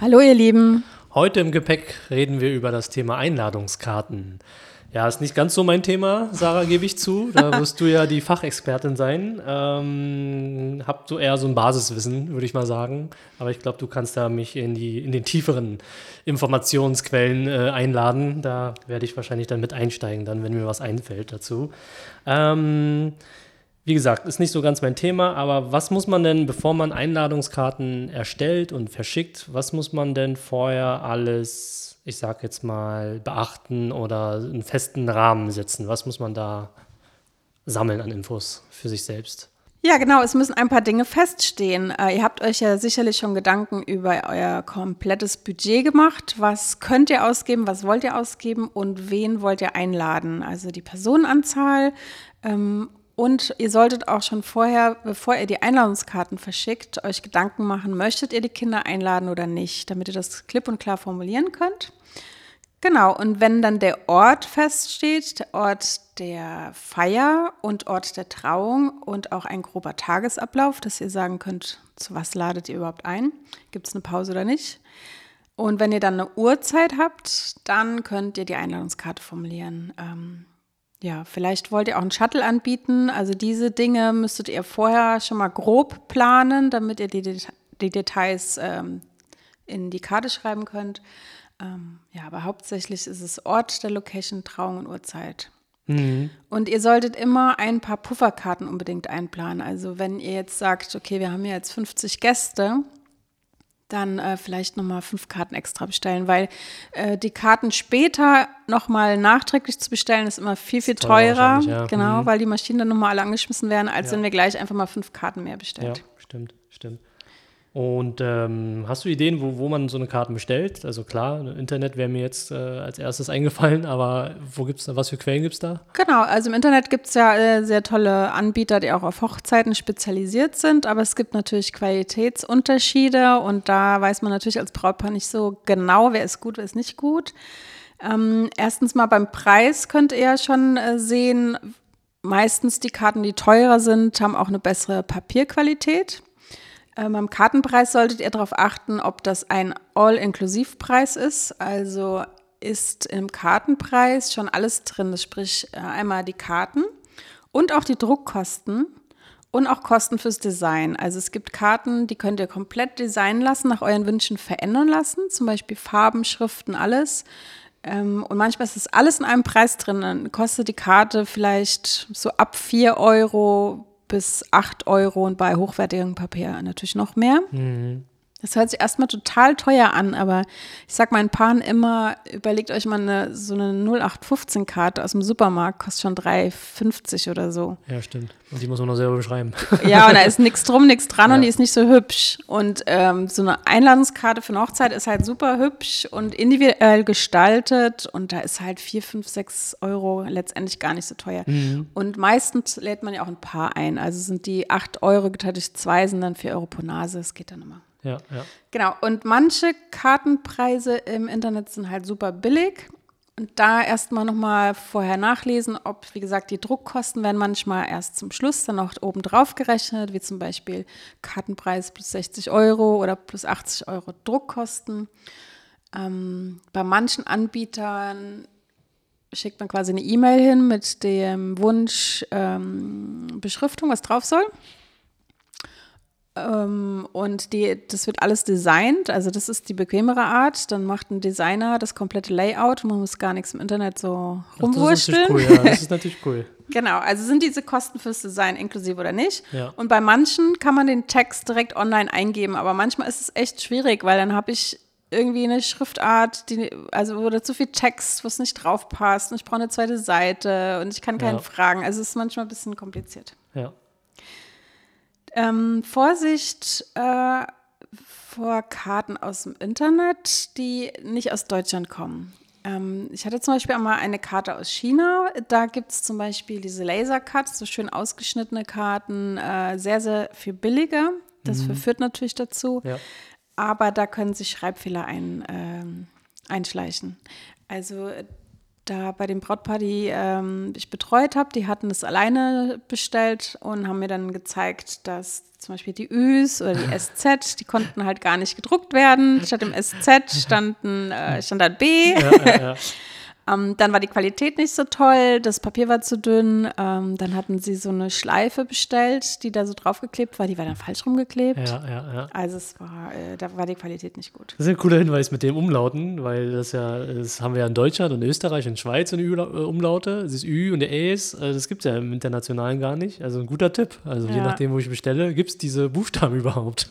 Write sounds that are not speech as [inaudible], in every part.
Hallo, ihr Lieben. Heute im Gepäck reden wir über das Thema Einladungskarten. Ja, ist nicht ganz so mein Thema, Sarah, gebe ich zu. Da [laughs] wirst du ja die Fachexpertin sein. Ähm, hab so eher so ein Basiswissen, würde ich mal sagen. Aber ich glaube, du kannst da mich in, die, in den tieferen Informationsquellen äh, einladen. Da werde ich wahrscheinlich dann mit einsteigen, dann, wenn mir was einfällt dazu. Ähm, wie gesagt, ist nicht so ganz mein Thema, aber was muss man denn, bevor man Einladungskarten erstellt und verschickt, was muss man denn vorher alles, ich sag jetzt mal, beachten oder einen festen Rahmen setzen? Was muss man da sammeln an Infos für sich selbst? Ja, genau, es müssen ein paar Dinge feststehen. Äh, ihr habt euch ja sicherlich schon Gedanken über euer komplettes Budget gemacht. Was könnt ihr ausgeben, was wollt ihr ausgeben und wen wollt ihr einladen? Also die Personenanzahl ähm, und ihr solltet auch schon vorher, bevor ihr die Einladungskarten verschickt, euch Gedanken machen, möchtet ihr die Kinder einladen oder nicht, damit ihr das klipp und klar formulieren könnt. Genau, und wenn dann der Ort feststeht, der Ort der Feier und Ort der Trauung und auch ein grober Tagesablauf, dass ihr sagen könnt, zu was ladet ihr überhaupt ein, gibt es eine Pause oder nicht. Und wenn ihr dann eine Uhrzeit habt, dann könnt ihr die Einladungskarte formulieren. Ähm, ja, vielleicht wollt ihr auch einen Shuttle anbieten. Also diese Dinge müsstet ihr vorher schon mal grob planen, damit ihr die, die Details ähm, in die Karte schreiben könnt. Ähm, ja, aber hauptsächlich ist es Ort der Location, Trauung und Uhrzeit. Mhm. Und ihr solltet immer ein paar Pufferkarten unbedingt einplanen. Also wenn ihr jetzt sagt, okay, wir haben ja jetzt 50 Gäste, dann äh, vielleicht nochmal fünf Karten extra bestellen, weil äh, die Karten später nochmal nachträglich zu bestellen, ist immer viel, viel teurer. Ja. Genau, mhm. weil die Maschinen dann nochmal alle angeschmissen werden, als ja. wenn wir gleich einfach mal fünf Karten mehr bestellen. Ja, stimmt. Und ähm, hast du Ideen, wo, wo man so eine Karte bestellt? Also klar, Internet wäre mir jetzt äh, als erstes [laughs] eingefallen, aber wo gibt's da, was für Quellen gibt es da? Genau, also im Internet gibt es ja äh, sehr tolle Anbieter, die auch auf Hochzeiten spezialisiert sind, aber es gibt natürlich Qualitätsunterschiede und da weiß man natürlich als Brautpaar nicht so genau, wer ist gut, wer ist nicht gut. Ähm, erstens mal beim Preis könnt ihr ja schon äh, sehen, meistens die Karten, die teurer sind, haben auch eine bessere Papierqualität. Ähm, am Kartenpreis solltet ihr darauf achten, ob das ein All-Inklusiv-Preis ist. Also ist im Kartenpreis schon alles drin. sprich äh, einmal die Karten und auch die Druckkosten und auch Kosten fürs Design. Also es gibt Karten, die könnt ihr komplett designen lassen, nach euren Wünschen verändern lassen. Zum Beispiel Farben, Schriften, alles. Ähm, und manchmal ist das alles in einem Preis drin. Dann kostet die Karte vielleicht so ab 4 Euro bis 8 Euro und bei hochwertigem Papier natürlich noch mehr. Mhm. Das hört sich erstmal total teuer an, aber ich sag meinen Paaren immer, überlegt euch mal eine, so eine 0815-Karte aus dem Supermarkt, kostet schon 3,50 oder so. Ja, stimmt. Und die muss man noch selber beschreiben. [laughs] Ja, und da ist nichts drum, nichts dran ja. und die ist nicht so hübsch. Und ähm, so eine Einladungskarte für eine Hochzeit ist halt super hübsch und individuell gestaltet und da ist halt 4, 5, 6 Euro letztendlich gar nicht so teuer. Mhm. Und meistens lädt man ja auch ein Paar ein. Also sind die 8 Euro geteilt durch zwei, sind dann 4 Euro pro Nase. Das geht dann immer. Ja, ja. Genau. Und manche Kartenpreise im Internet sind halt super billig. Und da erstmal nochmal vorher nachlesen, ob, wie gesagt, die Druckkosten werden manchmal erst zum Schluss dann auch oben drauf gerechnet, wie zum Beispiel Kartenpreis plus 60 Euro oder plus 80 Euro Druckkosten. Ähm, bei manchen Anbietern schickt man quasi eine E-Mail hin mit dem Wunsch ähm, Beschriftung, was drauf soll. Ähm, und die, das wird alles designt, also das ist die bequemere Art. Dann macht ein Designer das komplette Layout. Man muss gar nichts im Internet so rumwursteln. Das ist cool, ja. Das ist [laughs] natürlich cool. genau, also sind diese Kosten fürs Design inklusive oder nicht. Ja. Und bei manchen kann man den Text direkt online eingeben, aber manchmal ist es echt schwierig, weil dann habe ich irgendwie eine Schriftart, die, also oder zu viel Text, was nicht drauf passt. Und ich brauche eine zweite Seite und ich kann keinen ja. fragen. Also es ist manchmal ein bisschen kompliziert. Ja. Ähm, Vorsicht äh, vor Karten aus dem Internet, die nicht aus Deutschland kommen. Ähm, ich hatte zum Beispiel einmal eine Karte aus China. Da gibt es zum Beispiel diese Laser-Cuts, so schön ausgeschnittene Karten, äh, sehr, sehr viel billiger. Das mhm. verführt natürlich dazu. Ja. Aber da können sich Schreibfehler ein, äh, einschleichen. Also da bei dem Brautpaar, die ähm, ich betreut habe, die hatten es alleine bestellt und haben mir dann gezeigt, dass zum Beispiel die Üs oder die SZ, die konnten halt gar nicht gedruckt werden. Statt dem SZ standen, äh, [laughs] stand da B. Ja, ja, ja. [laughs] Ähm, dann war die Qualität nicht so toll, das Papier war zu dünn. Ähm, dann hatten sie so eine Schleife bestellt, die da so draufgeklebt war. Die war dann falsch rumgeklebt. Ja, ja, ja. Also es war, äh, da war die Qualität nicht gut. Das ist ein cooler Hinweis mit dem Umlauten, weil das ja, das haben wir ja in Deutschland und Österreich und Schweiz und äh, Umlaute. Das ist Ü und der Äs, äh, das gibt es ja im Internationalen gar nicht. Also ein guter Tipp. Also ja. je nachdem, wo ich bestelle, gibt es diese Buchstaben [laughs] überhaupt.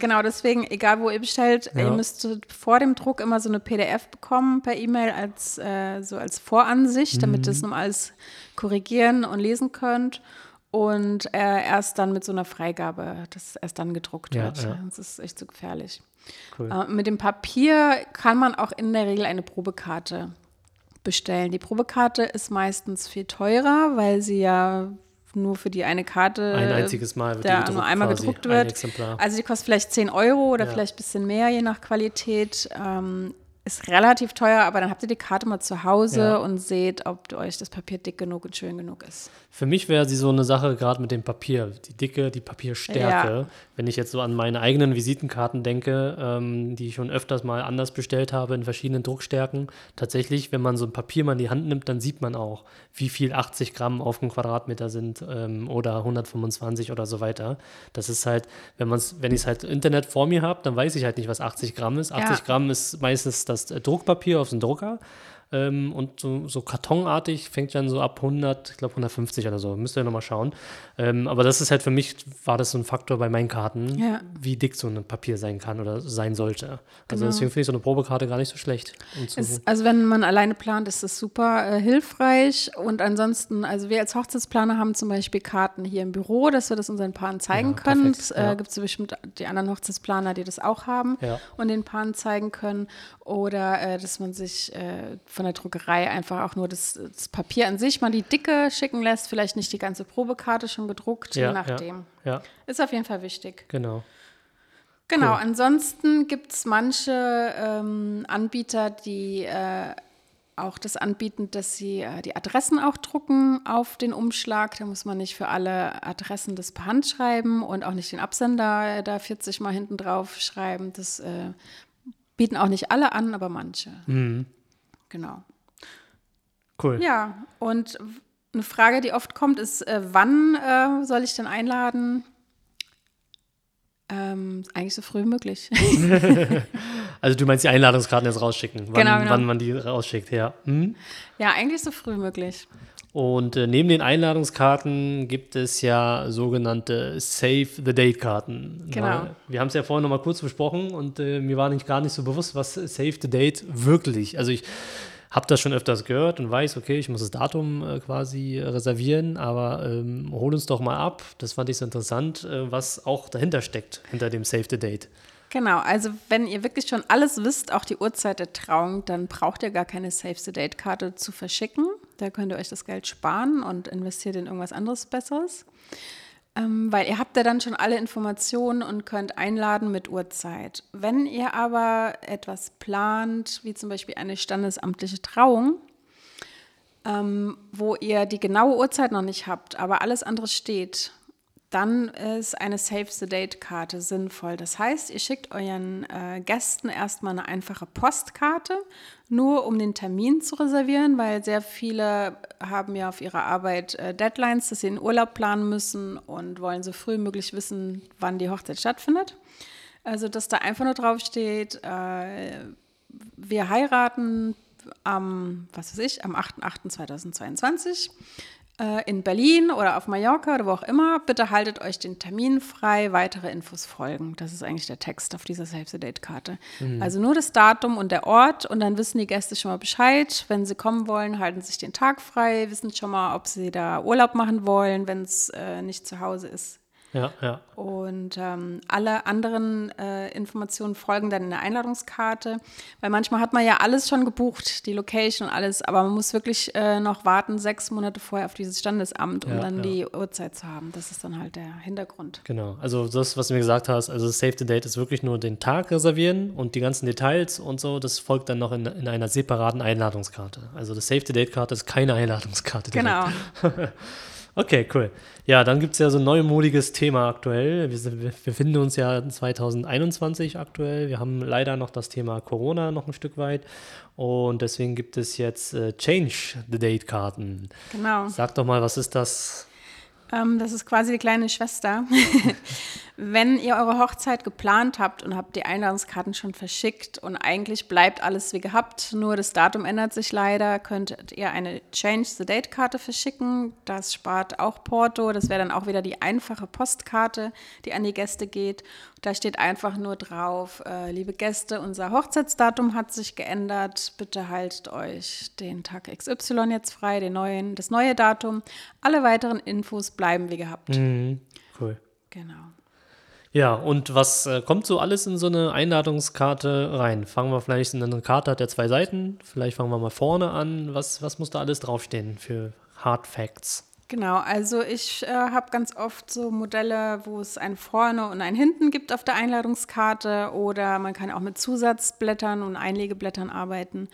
genau, deswegen, egal wo ihr bestellt, ja. ihr müsst vor dem Druck immer so eine PDF bekommen per E-Mail als äh, äh, so als Voransicht, mhm. damit ihr es nochmal alles korrigieren und lesen könnt. Und äh, erst dann mit so einer Freigabe, dass erst dann gedruckt ja, wird. Ja. Das ist echt zu so gefährlich. Cool. Äh, mit dem Papier kann man auch in der Regel eine Probekarte bestellen. Die Probekarte ist meistens viel teurer, weil sie ja nur für die eine Karte ein einziges Mal wird da nur einmal gedruckt wird. Also die kostet vielleicht 10 Euro oder ja. vielleicht ein bisschen mehr, je nach Qualität. Ähm, ist relativ teuer, aber dann habt ihr die Karte mal zu Hause ja. und seht, ob euch das Papier dick genug und schön genug ist. Für mich wäre sie so eine Sache gerade mit dem Papier, die Dicke, die Papierstärke. Ja. Wenn ich jetzt so an meine eigenen Visitenkarten denke, ähm, die ich schon öfters mal anders bestellt habe in verschiedenen Druckstärken. Tatsächlich, wenn man so ein Papier mal in die Hand nimmt, dann sieht man auch, wie viel 80 Gramm auf dem Quadratmeter sind ähm, oder 125 oder so weiter. Das ist halt, wenn man wenn ich es halt Internet vor mir habe, dann weiß ich halt nicht, was 80 Gramm ist. 80 ja. Gramm ist meistens das äh, Druckpapier auf dem Drucker. Ähm, und so, so, kartonartig fängt dann so ab 100, ich glaube 150 oder so. Müsst ihr nochmal schauen. Ähm, aber das ist halt für mich, war das so ein Faktor bei meinen Karten, ja. wie dick so ein Papier sein kann oder sein sollte. Also genau. deswegen finde ich so eine Probekarte gar nicht so schlecht. Um es, also wenn man alleine plant, ist das super äh, hilfreich. Und ansonsten, also wir als Hochzeitsplaner haben zum Beispiel Karten hier im Büro, dass wir das unseren Paaren zeigen ja, können. Äh, gibt es bestimmt die anderen Hochzeitsplaner, die das auch haben ja. und den Paaren zeigen können. Oder äh, dass man sich äh, von der Druckerei einfach auch nur das, das, Papier an sich mal die Dicke schicken lässt, vielleicht nicht die ganze Probekarte schon gedruckt, ja, je nachdem. Ja, ja. Ist auf jeden Fall wichtig. Genau. Genau, cool. ansonsten gibt es manche ähm, Anbieter, die äh, auch das anbieten, dass sie äh, die Adressen auch drucken auf den Umschlag. Da muss man nicht für alle Adressen das per Hand schreiben und auch nicht den Absender äh, da 40 Mal hinten drauf schreiben. Das äh, bieten auch nicht alle an, aber manche. Mhm. Genau. Cool. Ja, und eine Frage, die oft kommt, ist, äh, wann äh, soll ich denn einladen? Ähm, eigentlich so früh wie möglich. [laughs] also du meinst die Einladungskarten jetzt rausschicken, wann, genau, genau. wann man die rausschickt, ja. Hm? Ja, eigentlich so früh wie möglich. Und äh, neben den Einladungskarten gibt es ja sogenannte Save the Date Karten. Genau. Wir haben es ja vorhin noch mal kurz besprochen und äh, mir war nicht gar nicht so bewusst, was Save the Date wirklich. Also ich habe das schon öfters gehört und weiß, okay, ich muss das Datum äh, quasi reservieren, aber ähm, hol uns doch mal ab. Das fand ich so interessant, äh, was auch dahinter steckt, hinter dem Save the Date. Genau, also wenn ihr wirklich schon alles wisst, auch die Uhrzeit der Trauung, dann braucht ihr gar keine Save the Date Karte zu verschicken. Da könnt ihr euch das Geld sparen und investiert in irgendwas anderes Besseres. Ähm, weil ihr habt ja dann schon alle Informationen und könnt einladen mit Uhrzeit. Wenn ihr aber etwas plant, wie zum Beispiel eine standesamtliche Trauung, ähm, wo ihr die genaue Uhrzeit noch nicht habt, aber alles andere steht, dann ist eine Save the Date-Karte sinnvoll. Das heißt, ihr schickt euren äh, Gästen erstmal eine einfache Postkarte, nur um den Termin zu reservieren, weil sehr viele haben ja auf ihrer Arbeit äh, Deadlines, dass sie den Urlaub planen müssen und wollen so früh möglich wissen, wann die Hochzeit stattfindet. Also, dass da einfach nur draufsteht, äh, wir heiraten am, was weiß ich, am 8.8.2022 äh, in Berlin oder auf Mallorca oder wo auch immer, bitte haltet euch den Termin frei, weitere Infos folgen. Das ist eigentlich der Text auf dieser Save the Date-Karte. Mhm. Also nur das Datum und der Ort und dann wissen die Gäste schon mal Bescheid. Wenn sie kommen wollen, halten sich den Tag frei, wissen schon mal, ob sie da Urlaub machen wollen, wenn es äh, nicht zu Hause ist. Ja, ja. Und ähm, alle anderen äh, Informationen folgen dann in der Einladungskarte, weil manchmal hat man ja alles schon gebucht, die Location und alles, aber man muss wirklich äh, noch warten, sechs Monate vorher auf dieses Standesamt, um Ja, dann ja. die Uhrzeit zu haben. Das ist dann halt der Hintergrund. Genau, also das, was du mir gesagt hast, also Save the Date ist wirklich nur den Tag reservieren und die ganzen Details und so, das folgt dann noch in, in einer separaten Einladungskarte. Also das Save the Date-Karte ist keine Einladungskarte. direkt. Genau. [laughs] Okay, cool. Ja, dann gibt es ja so ein neumodiges Thema aktuell. Wir, sind, wir befinden uns ja in 2021 aktuell. Wir haben leider noch das Thema Corona noch ein Stück weit. Und deswegen gibt es jetzt äh, Change the Date-Karten. Genau. Sag doch mal, was ist das? Ähm, das ist quasi die kleine Schwester. [laughs] Wenn ihr eure Hochzeit geplant habt und habt die Einladungskarten schon verschickt und eigentlich bleibt alles wie gehabt, nur das Datum ändert sich leider, könntet ihr eine Change the Date Karte verschicken. Das spart auch Porto. Das wäre dann auch wieder die einfache Postkarte, die an die Gäste geht. Da steht einfach nur drauf, äh, liebe Gäste, unser Hochzeitsdatum hat sich geändert. Bitte haltet euch den Tag XY jetzt frei, den neuen, das neue Datum. Alle weiteren Infos bleiben wie gehabt. Mhm, cool. Genau. Ja, und was äh, kommt so alles in so eine Einladungskarte rein? Fangen wir vielleicht in eine Karte, hat ja zwei Seiten. Vielleicht fangen wir mal vorne an. Was, was muss da alles draufstehen für Hard Facts? Genau, also ich äh, habe ganz oft so Modelle, wo es ein vorne und ein hinten gibt auf der Einladungskarte oder man kann auch mit Zusatzblättern und Einlegeblättern arbeiten.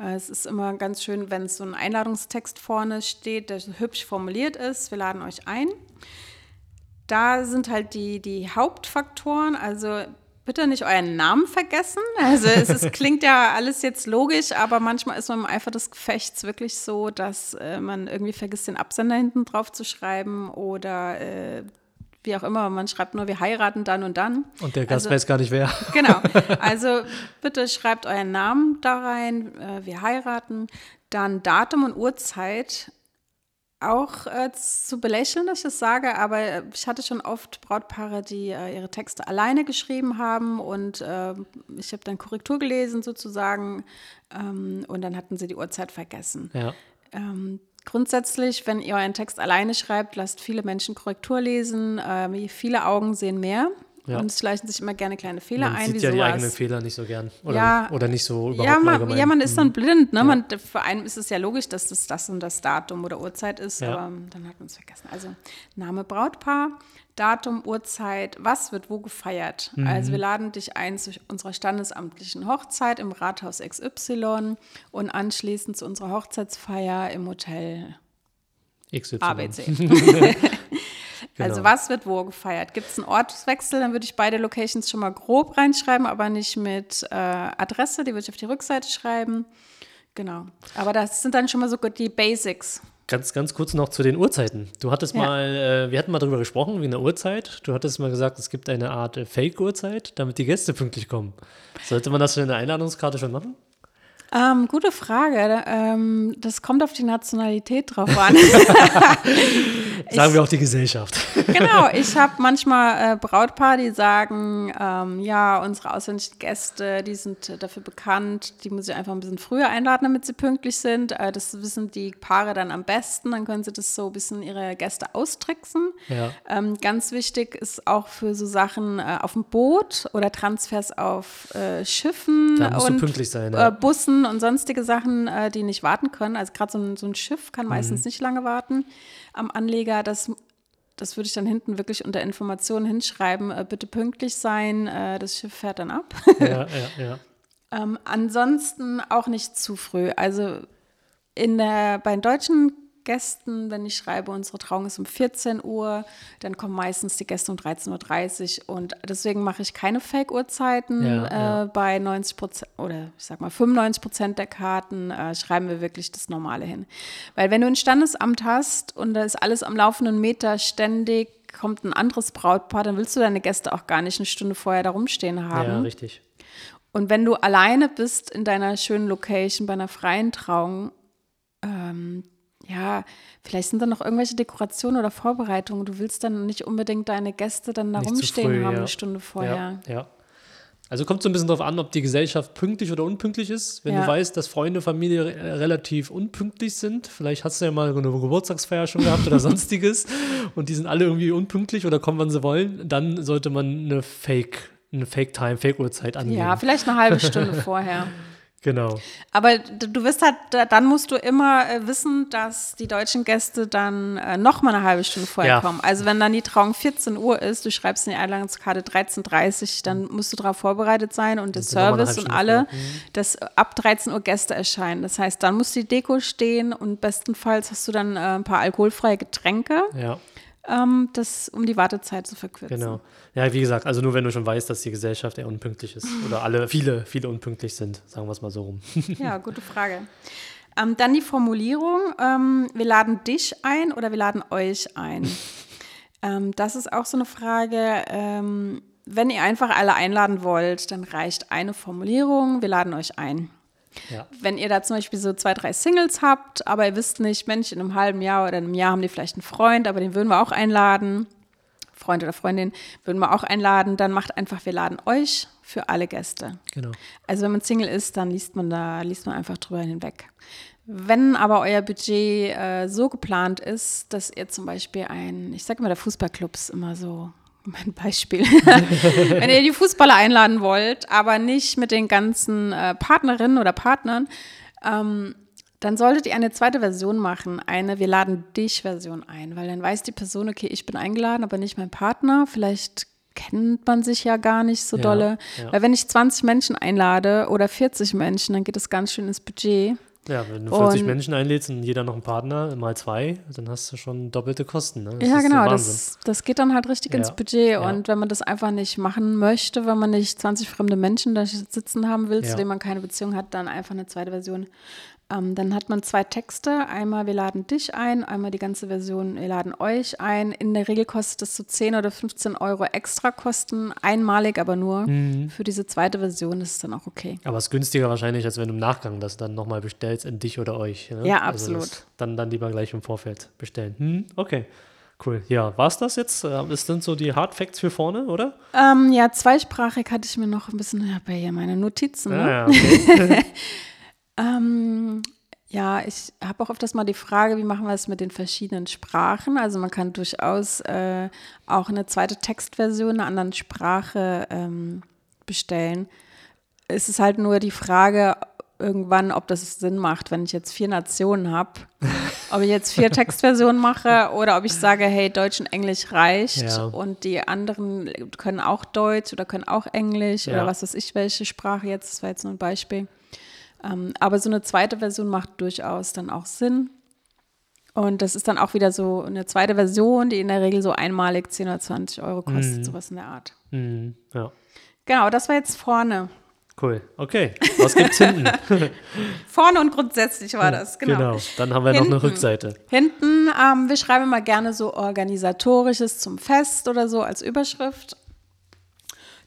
Äh, es ist immer ganz schön, wenn so ein Einladungstext vorne steht, der hübsch formuliert ist. Wir laden euch ein. Da sind halt die, die Hauptfaktoren, also bitte nicht euren Namen vergessen. Also es ist, [laughs] klingt ja alles jetzt logisch, aber manchmal ist man im Eifer des Gefechts wirklich so, dass äh, man irgendwie vergisst, den Absender hinten drauf zu schreiben oder äh, wie auch immer, man schreibt nur, wir heiraten dann und dann. Und der Gast Also- weiß gar nicht wer. Genau. [laughs] Also bitte schreibt euren Namen da rein, äh, wir heiraten, dann Datum und Uhrzeit. Auch äh, zu belächeln, dass ich das sage, aber äh, ich hatte schon oft Brautpaare, die äh, ihre Texte alleine geschrieben haben und äh, ich habe dann Korrektur gelesen sozusagen ähm, und dann hatten sie die Uhrzeit vergessen. Ja. Ähm, grundsätzlich, wenn ihr euren Text alleine schreibt, lasst viele Menschen Korrektur lesen. Ähm, viele Augen sehen mehr. Ja. Und es schleichen sich immer gerne kleine Fehler Man ein. sieht wie ja die sowas. eigenen Fehler nicht so gern. Oder, Ja. oder nicht so überhaupt Ja man, ja, man ist dann Mhm. blind. Ne? Man, für einen ist es ja logisch, dass das das und das Datum oder Uhrzeit ist, Ja. aber dann hat man es vergessen. Also Name Brautpaar, Datum, Uhrzeit, was wird wo gefeiert. Mhm. Also wir laden dich ein zu unserer standesamtlichen Hochzeit im Rathaus XY und anschließend zu unserer Hochzeitsfeier im Hotel XY. ABC. [laughs] [laughs] Genau. Also was wird wo gefeiert? Gibt es einen Ortswechsel, dann würde ich beide Locations schon mal grob reinschreiben, aber nicht mit äh, Adresse, die würde ich auf die Rückseite schreiben. Genau. Aber das sind dann schon mal so gut die Basics. Ganz, ganz kurz noch zu den Uhrzeiten. Du hattest Ja. mal, äh, wir hatten mal darüber gesprochen, wie eine Uhrzeit. Du hattest mal gesagt, es gibt eine Art äh, Fake-Uhrzeit, damit die Gäste pünktlich kommen. Sollte man das in der Einladungskarte schon machen? Ähm, gute Frage. Ähm, das kommt auf die Nationalität drauf an. [laughs] [laughs] Sagen wir auch die Gesellschaft. [laughs] genau, ich habe manchmal äh, Brautpaare, die sagen, ähm, ja, unsere ausländischen Gäste, die sind äh, dafür bekannt, die muss ich einfach ein bisschen früher einladen, damit sie pünktlich sind. Äh, das wissen die Paare dann am besten, dann können sie das so ein bisschen ihre Gäste austricksen. Ja. Ähm, ganz wichtig ist auch für so Sachen äh, auf dem Boot oder Transfers auf äh, Schiffen Da musst du und pünktlich sein, äh, ja. Bussen und sonstige Sachen, äh, die nicht warten können. Also gerade so ein, so ein Schiff kann meistens Mhm. nicht lange warten am Anleger. Das, das würde ich dann hinten wirklich unter Informationen hinschreiben. Äh, bitte pünktlich sein, äh, das Schiff fährt dann ab. ja, ja, [laughs] ja. Ähm, ansonsten auch nicht zu früh. Also in der, bei den deutschen Gästen, wenn ich schreibe, unsere Trauung ist um 14 Uhr, dann kommen meistens die Gäste um 13.30 Uhr und deswegen mache ich keine Fake-Uhrzeiten. Ja, ja. Äh, bei 90 Prozent oder ich sag mal 95 Prozent der Karten äh, schreiben wir wirklich das Normale hin. Weil wenn du ein Standesamt hast und da ist alles am laufenden Meter ständig, kommt ein anderes Brautpaar, dann willst du deine Gäste auch gar nicht eine Stunde vorher da rumstehen haben. Ja, richtig. Und wenn du alleine bist in deiner schönen Location bei einer freien Trauung, ähm, ja, vielleicht sind da noch irgendwelche Dekorationen oder Vorbereitungen. Du willst dann nicht unbedingt deine Gäste dann da Nicht rumstehen früh, haben ja. eine Stunde vorher. Ja, ja. Also kommt so ein bisschen darauf an, ob die Gesellschaft pünktlich oder unpünktlich ist. Wenn Ja. du weißt, dass Freunde, Familie re- relativ unpünktlich sind, vielleicht hast du ja mal eine Geburtstagsfeier schon gehabt oder [laughs] sonstiges und die sind alle irgendwie unpünktlich oder kommen, wann sie wollen, dann sollte man eine Fake, eine Fake-Time, Fake-Uhrzeit angeben. Ja, vielleicht eine halbe Stunde [laughs] vorher. Genau. Aber du wirst halt, da- dann musst du immer äh, wissen, dass die deutschen Gäste dann äh, noch mal eine halbe Stunde vorher Ja. kommen. Also wenn dann die Trauung 14 Uhr ist, du schreibst in die Einladungskarte 13.30 dann musst du darauf vorbereitet sein und der Service und alle. Mhm. dass ab 13 Uhr Gäste erscheinen. Das heißt, dann muss die Deko stehen und bestenfalls hast du dann äh, ein paar alkoholfreie Getränke, Ja, ähm, das, um die Wartezeit zu verkürzen. genau. Ja, wie gesagt, also nur wenn du schon weißt, dass die Gesellschaft eher unpünktlich ist [laughs] oder alle, viele, viele unpünktlich sind, sagen wir es mal so rum. [laughs] Ja, gute Frage. Ähm, dann die Formulierung, ähm, wir laden dich ein oder wir laden euch ein. [laughs] ähm, das ist auch so eine Frage. Ähm, wenn ihr einfach alle einladen wollt, dann reicht eine Formulierung, wir laden euch ein. Ja. Wenn ihr da zum Beispiel so zwei, drei Singles habt, aber ihr wisst nicht, Mensch, in einem halben Jahr oder einem Jahr haben die vielleicht einen Freund, aber den würden wir auch einladen, Freund oder Freundin würden wir auch einladen, dann macht einfach, wir laden euch für alle Gäste. Genau. Also wenn man Single ist, dann liest man da, liest man einfach drüber hinweg. Wenn aber euer Budget äh, so geplant ist, dass ihr zum Beispiel ein, ich sage immer, der Fußballclub ist immer so mein Beispiel. [laughs] Wenn ihr die Fußballer einladen wollt, aber nicht mit den ganzen äh, Partnerinnen oder Partnern, ähm, dann solltet ihr eine zweite Version machen, eine Wir laden dich Version ein, weil dann weiß die Person, okay, ich bin eingeladen, aber nicht mein Partner. Vielleicht kennt man sich ja gar nicht so Ja, dolle. ja. Weil wenn ich 20 Menschen einlade oder 40 Menschen, dann geht es ganz schön ins Budget. Ja, wenn du 40 Und- Menschen einlädst und jeder noch einen Partner, mal zwei, dann hast du schon doppelte Kosten. Ne? Ja, genau, das, das geht dann halt richtig Ja, ins Budget. ja. Und wenn man das einfach nicht machen möchte, wenn man nicht 20 fremde Menschen da sitzen haben will, Ja. zu denen man keine Beziehung hat, dann einfach eine zweite Version. Ähm, dann hat man zwei Texte. Einmal, wir laden dich ein, einmal die ganze Version, wir laden euch ein. In der Regel kostet es so 10 oder 15 Euro extra Kosten, einmalig aber nur. Mhm. Für diese zweite Version ist es dann auch okay. Aber es ist günstiger wahrscheinlich, als wenn du im Nachgang das dann nochmal bestellst in dich oder euch. Ne? Ja, Also absolut. das dann, dann lieber gleich im Vorfeld bestellen. Hm, okay, cool. Ja, war's das jetzt? Das sind so die Hard Facts für vorne, oder? Ähm, ja, zweisprachig hatte ich mir noch ein bisschen, ich habe ja hier meine Notizen. Ne? Ah, ja, okay. [laughs] Ähm, ja, ich habe auch öfters mal die Frage, wie machen wir es mit den verschiedenen Sprachen? Also man kann durchaus äh, auch eine zweite Textversion in einer anderen Sprache ähm, bestellen. Es ist halt nur die Frage irgendwann, ob das Sinn macht, wenn ich jetzt vier Nationen habe, [laughs] ob ich jetzt vier Textversionen mache oder ob ich sage, hey, Deutsch und Englisch reicht Ja. und die anderen können auch Deutsch oder können auch Englisch Ja. oder was weiß ich, welche Sprache jetzt, das war jetzt nur ein Beispiel. Ähm, aber so eine zweite Version macht durchaus dann auch Sinn. Und das ist dann auch wieder so eine zweite Version, die in der Regel so einmalig 10 oder 20 Euro kostet, Mhm. sowas in der Art. Hm, ja, Genau, das war jetzt vorne. cool. Okay, was gibt's hinten? [laughs] Vorne und grundsätzlich war das, [laughs] genau. genau. Dann haben wir noch eine Hinten. Rückseite. Hinten, ähm, wir schreiben immer gerne so Organisatorisches zum Fest oder so als Überschrift.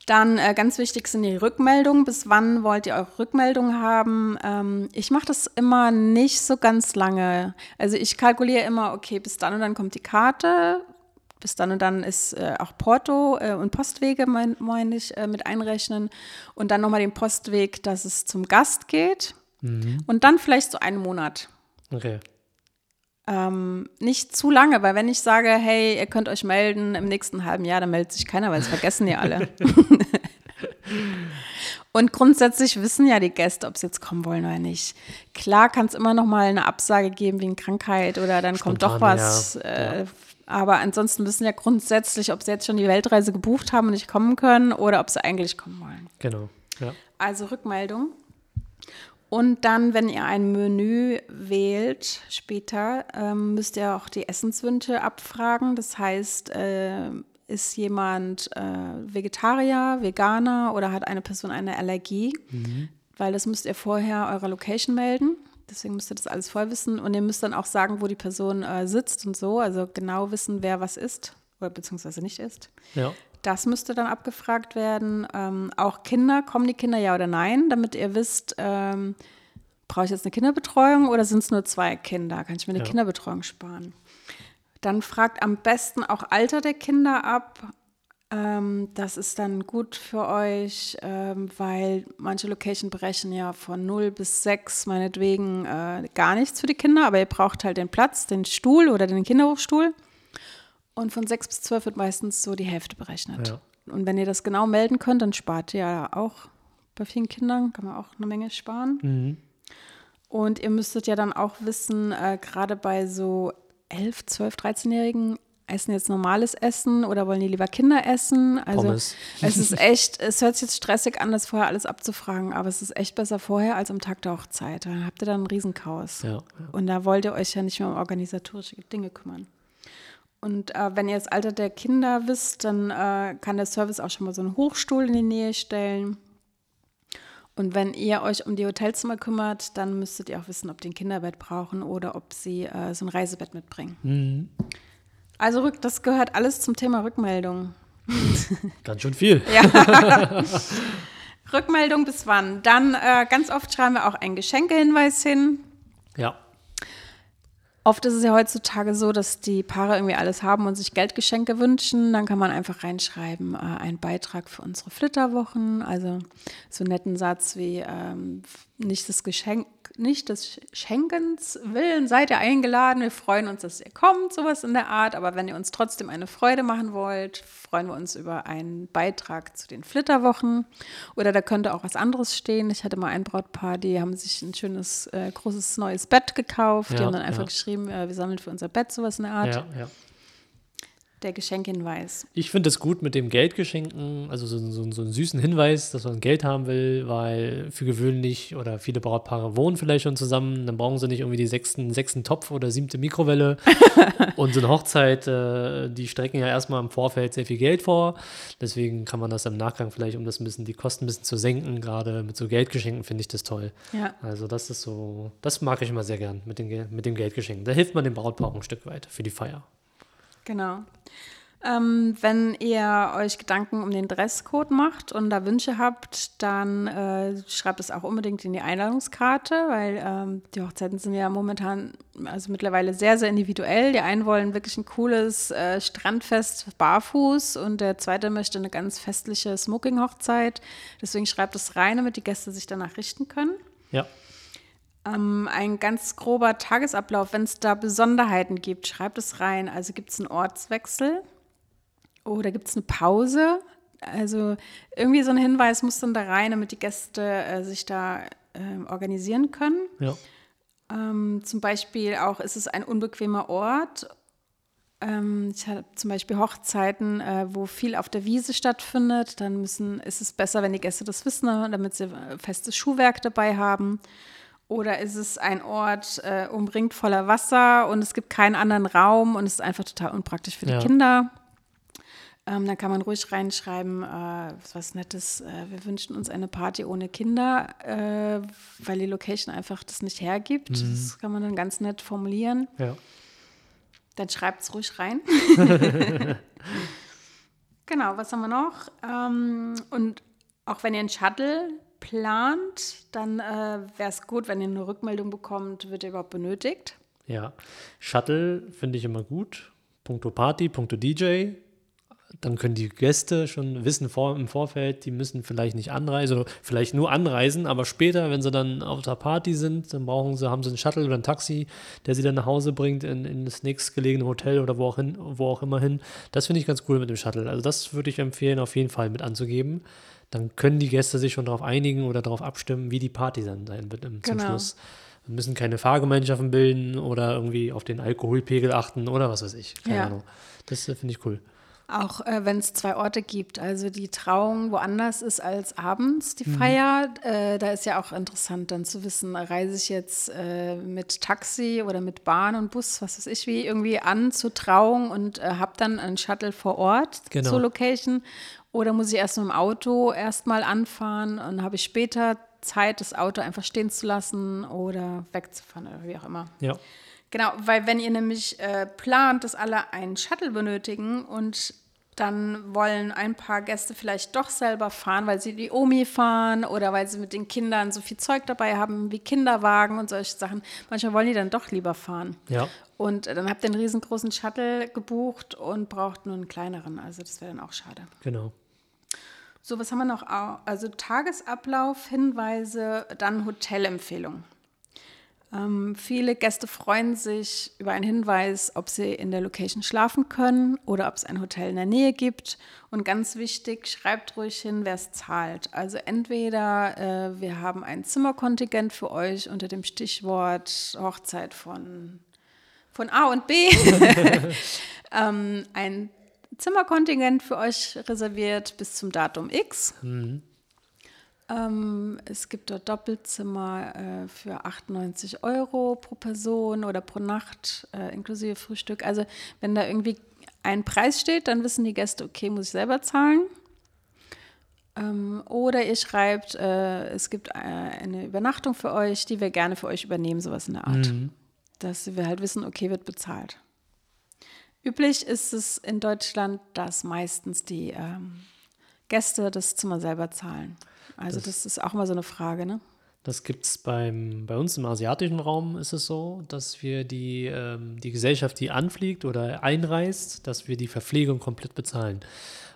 Dann äh, ganz wichtig sind die Rückmeldungen. Bis wann wollt ihr eure Rückmeldungen haben? Ähm, ich mache das immer nicht so ganz lange. Also ich kalkuliere immer, okay, bis dann und dann kommt die Karte. Bis dann und dann ist äh, auch Porto äh, und Postwege, meine mein ich, äh, mit einrechnen. Und dann nochmal den Postweg, dass es zum Gast geht. Und dann vielleicht so einen Monat. Okay. Ähm, nicht zu lange, weil wenn ich sage, hey, ihr könnt euch melden im nächsten halben Jahr, dann meldet sich keiner, weil es vergessen die alle. [laughs] Und grundsätzlich wissen ja die Gäste, ob sie jetzt kommen wollen oder nicht. Klar kann es immer noch mal eine Absage geben wegen Krankheit oder dann kommt doch Spontan, was. ja, Äh, Aber ansonsten wissen ja grundsätzlich, ob sie jetzt schon die Weltreise gebucht haben und nicht kommen können oder ob sie eigentlich kommen wollen. Genau. Ja. Also Rückmeldung. Und dann, wenn ihr ein Menü wählt später, ähm, müsst ihr auch die Essenswünsche abfragen. Das heißt, äh, ist jemand äh, Vegetarier, Veganer oder hat eine Person eine Allergie? Weil das müsst ihr vorher eurer Location melden. Deswegen müsst ihr das alles voll wissen. Und ihr müsst dann auch sagen, wo die Person äh, sitzt und so. Also genau wissen, wer was isst oder beziehungsweise nicht isst. Ja. Das müsste dann abgefragt werden. Ähm, auch Kinder, kommen die Kinder ja oder nein, damit ihr wisst, ähm, brauche ich jetzt eine Kinderbetreuung oder sind es nur zwei Kinder? Kann ich mir eine Ja. Kinderbetreuung sparen? Dann fragt am besten auch Alter der Kinder ab. Ähm, das ist dann gut für euch, ähm, weil manche Location brechen ja von 0 bis 6 meinetwegen äh, gar nichts für die Kinder, aber ihr braucht halt den Platz, den Stuhl oder den Kinderhochstuhl. Und von 6 bis 12 wird meistens so die Hälfte berechnet. Ja. Und wenn ihr das genau melden könnt, dann spart ihr ja auch bei vielen Kindern, kann man auch eine Menge sparen. Mhm. Und ihr müsstet ja dann auch wissen, äh, gerade bei so 11, 12, 13-Jährigen, essen jetzt normales Essen oder wollen die lieber Kinder essen? Also Pommes. es ist echt, es hört sich jetzt stressig an, das vorher alles abzufragen, aber es ist echt besser vorher als am Tag der Hochzeit. Dann habt ihr dann einen Riesenchaos. Ja, ja. Und da wollt ihr euch ja nicht mehr um organisatorische Dinge kümmern. Und äh, wenn ihr das Alter der Kinder wisst, dann äh, kann der Service auch schon mal so einen Hochstuhl in die Nähe stellen. Und wenn ihr euch um die Hotelzimmer kümmert, dann müsstet ihr auch wissen, ob die ein Kinderbett brauchen oder ob sie äh, so ein Reisebett mitbringen. Mhm. Also rück, das gehört alles zum Thema Rückmeldung. [laughs] Ganz schön viel. Ja. [laughs] Rückmeldung bis wann? Dann äh, ganz oft schreiben wir auch einen Geschenkehinweis hin. Ja. Oft ist es ja heutzutage so, dass die Paare irgendwie alles haben und sich Geldgeschenke wünschen. Dann kann man einfach reinschreiben, äh, ein Beitrag für unsere Flitterwochen. Also so einen netten Satz wie ähm, nicht des Geschenk, nicht des Schenkens willen seid ihr eingeladen. Wir freuen uns, dass ihr kommt, sowas in der Art. Aber wenn ihr uns trotzdem eine Freude machen wollt, freuen wir uns über einen Beitrag zu den Flitterwochen. Oder da könnte auch was anderes stehen. Ich hatte mal ein Brautpaar, die haben sich ein schönes, äh, großes neues Bett gekauft. die Ja, haben dann einfach ja. geschrieben, äh, wir sammeln für unser Bett sowas in der Art. Ja, ja. Der Geschenkhinweis. Ich finde es gut mit dem Geldgeschenken, also so, so, so einen süßen Hinweis, dass man Geld haben will, weil für gewöhnlich oder viele Brautpaare wohnen vielleicht schon zusammen, dann brauchen sie nicht irgendwie die sechsten, sechsten Topf oder siebte Mikrowelle. [laughs] und so eine Hochzeit, äh, die strecken ja erstmal im Vorfeld sehr viel Geld vor. Deswegen kann man das im Nachgang vielleicht, um das ein bisschen, die Kosten ein bisschen zu senken, gerade mit so Geldgeschenken finde ich das toll. Ja. Also das ist so, das mag ich immer sehr gern mit, den, mit dem Geldgeschenk. Da hilft man dem Brautpaar auch ein Stück weit für die Feier. Genau. Ähm, wenn ihr euch Gedanken um den Dresscode macht und da Wünsche habt, dann äh, schreibt es auch unbedingt in die Einladungskarte, weil ähm, die Hochzeiten sind ja momentan, also mittlerweile sehr, sehr individuell. Die einen wollen wirklich ein cooles äh, Strandfest barfuß und der zweite möchte eine ganz festliche Smoking-Hochzeit. Deswegen schreibt es rein, damit die Gäste sich danach richten können. Ja. Ähm, ein ganz grober Tagesablauf, wenn es da Besonderheiten gibt, schreibt es rein. Also gibt es einen Ortswechsel oder gibt es eine Pause? Also irgendwie so ein Hinweis muss dann da rein, damit die Gäste äh, sich da ähm, organisieren können. Ja. Ähm, zum Beispiel auch, ist es ein unbequemer Ort? Ähm, ich habe zum Beispiel Hochzeiten, äh, wo viel auf der Wiese stattfindet. Dann müssen, ist es besser, wenn die Gäste das wissen, ne, damit sie äh, festes Schuhwerk dabei haben. Oder ist es ein Ort äh, umringt voller Wasser und es gibt keinen anderen Raum und es ist einfach total unpraktisch für die Ja. Kinder? Ähm, dann kann man ruhig reinschreiben, äh, was Nettes. Äh, wir wünschen uns eine Party ohne Kinder, äh, weil die Location einfach das nicht hergibt. Das kann man dann ganz nett formulieren. Ja. Dann schreibt es ruhig rein. [laughs] genau, was haben wir noch? Ähm, und auch wenn ihr einen Shuttle plant, dann äh, wäre es gut, wenn ihr eine Rückmeldung bekommt, wird ihr überhaupt benötigt. Ja, Shuttle finde ich immer gut. Punkto Party, Punkto DJ. Dann können die Gäste schon wissen vor, im Vorfeld, die müssen vielleicht nicht anreisen, oder vielleicht nur anreisen, aber später, wenn sie dann auf der Party sind, dann brauchen sie, haben sie einen Shuttle oder ein Taxi, der sie dann nach Hause bringt in, in das nächstgelegene Hotel oder wo auch, hin, wo auch immer hin. Das finde ich ganz cool mit dem Shuttle. Also das würde ich empfehlen, auf jeden Fall mit anzugeben. Dann können die Gäste sich schon darauf einigen oder darauf abstimmen, wie die Party dann sein wird im, zum Genau. Schluss. Wir müssen keine Fahrgemeinschaften bilden oder irgendwie auf den Alkoholpegel achten oder was weiß ich. Keine Ja. Ahnung. Das äh, finde ich cool. Auch äh, wenn es zwei Orte gibt, also die Trauung woanders ist als abends die Feier, äh, da ist ja auch interessant dann zu wissen, reise ich jetzt äh, mit Taxi oder mit Bahn und Bus, was weiß ich wie, irgendwie an zur Trauung und äh, habe dann einen Shuttle vor Ort Genau. zur Location oder muss ich erst mit dem Auto erstmal anfahren und habe ich später Zeit, das Auto einfach stehen zu lassen oder wegzufahren oder wie auch immer. Ja. Genau, weil wenn ihr nämlich äh, plant, dass alle einen Shuttle benötigen und dann wollen ein paar Gäste vielleicht doch selber fahren, weil sie die Omi fahren oder weil sie mit den Kindern so viel Zeug dabei haben wie Kinderwagen und solche Sachen. Manchmal wollen die dann doch lieber fahren. Ja. Und dann habt ihr einen riesengroßen Shuttle gebucht und braucht nur einen kleineren. Also das wäre dann auch schade. Genau. So, was haben wir noch? Also Tagesablauf, Hinweise, dann Hotelempfehlung. Ähm, viele Gäste freuen sich über einen Hinweis, ob sie in der Location schlafen können oder ob es ein Hotel in der Nähe gibt. Und ganz wichtig, schreibt ruhig hin, wer es zahlt. Also entweder äh, wir haben ein Zimmerkontingent für euch unter dem Stichwort Hochzeit von, von A und B. [laughs] ähm, ein Zimmerkontingent für euch reserviert bis zum Datum X. Mhm. Ähm, es gibt dort Doppelzimmer äh, für 98 Euro pro Person oder pro Nacht äh, inklusive Frühstück. Also wenn da irgendwie ein Preis steht, dann wissen die Gäste, okay, muss ich selber zahlen. Ähm, oder ihr schreibt, äh, es gibt äh, eine Übernachtung für euch, die wir gerne für euch übernehmen, sowas in der Art. Mhm. Dass wir halt wissen, okay, wird bezahlt. Üblich ist es in Deutschland, dass meistens die ähm, Gäste das Zimmer selber zahlen. Also das, das ist auch mal so eine Frage, ne? Das gibt es bei uns im asiatischen Raum ist es so, dass wir die, ähm, die Gesellschaft, die anfliegt oder einreist, dass wir die Verpflegung komplett bezahlen.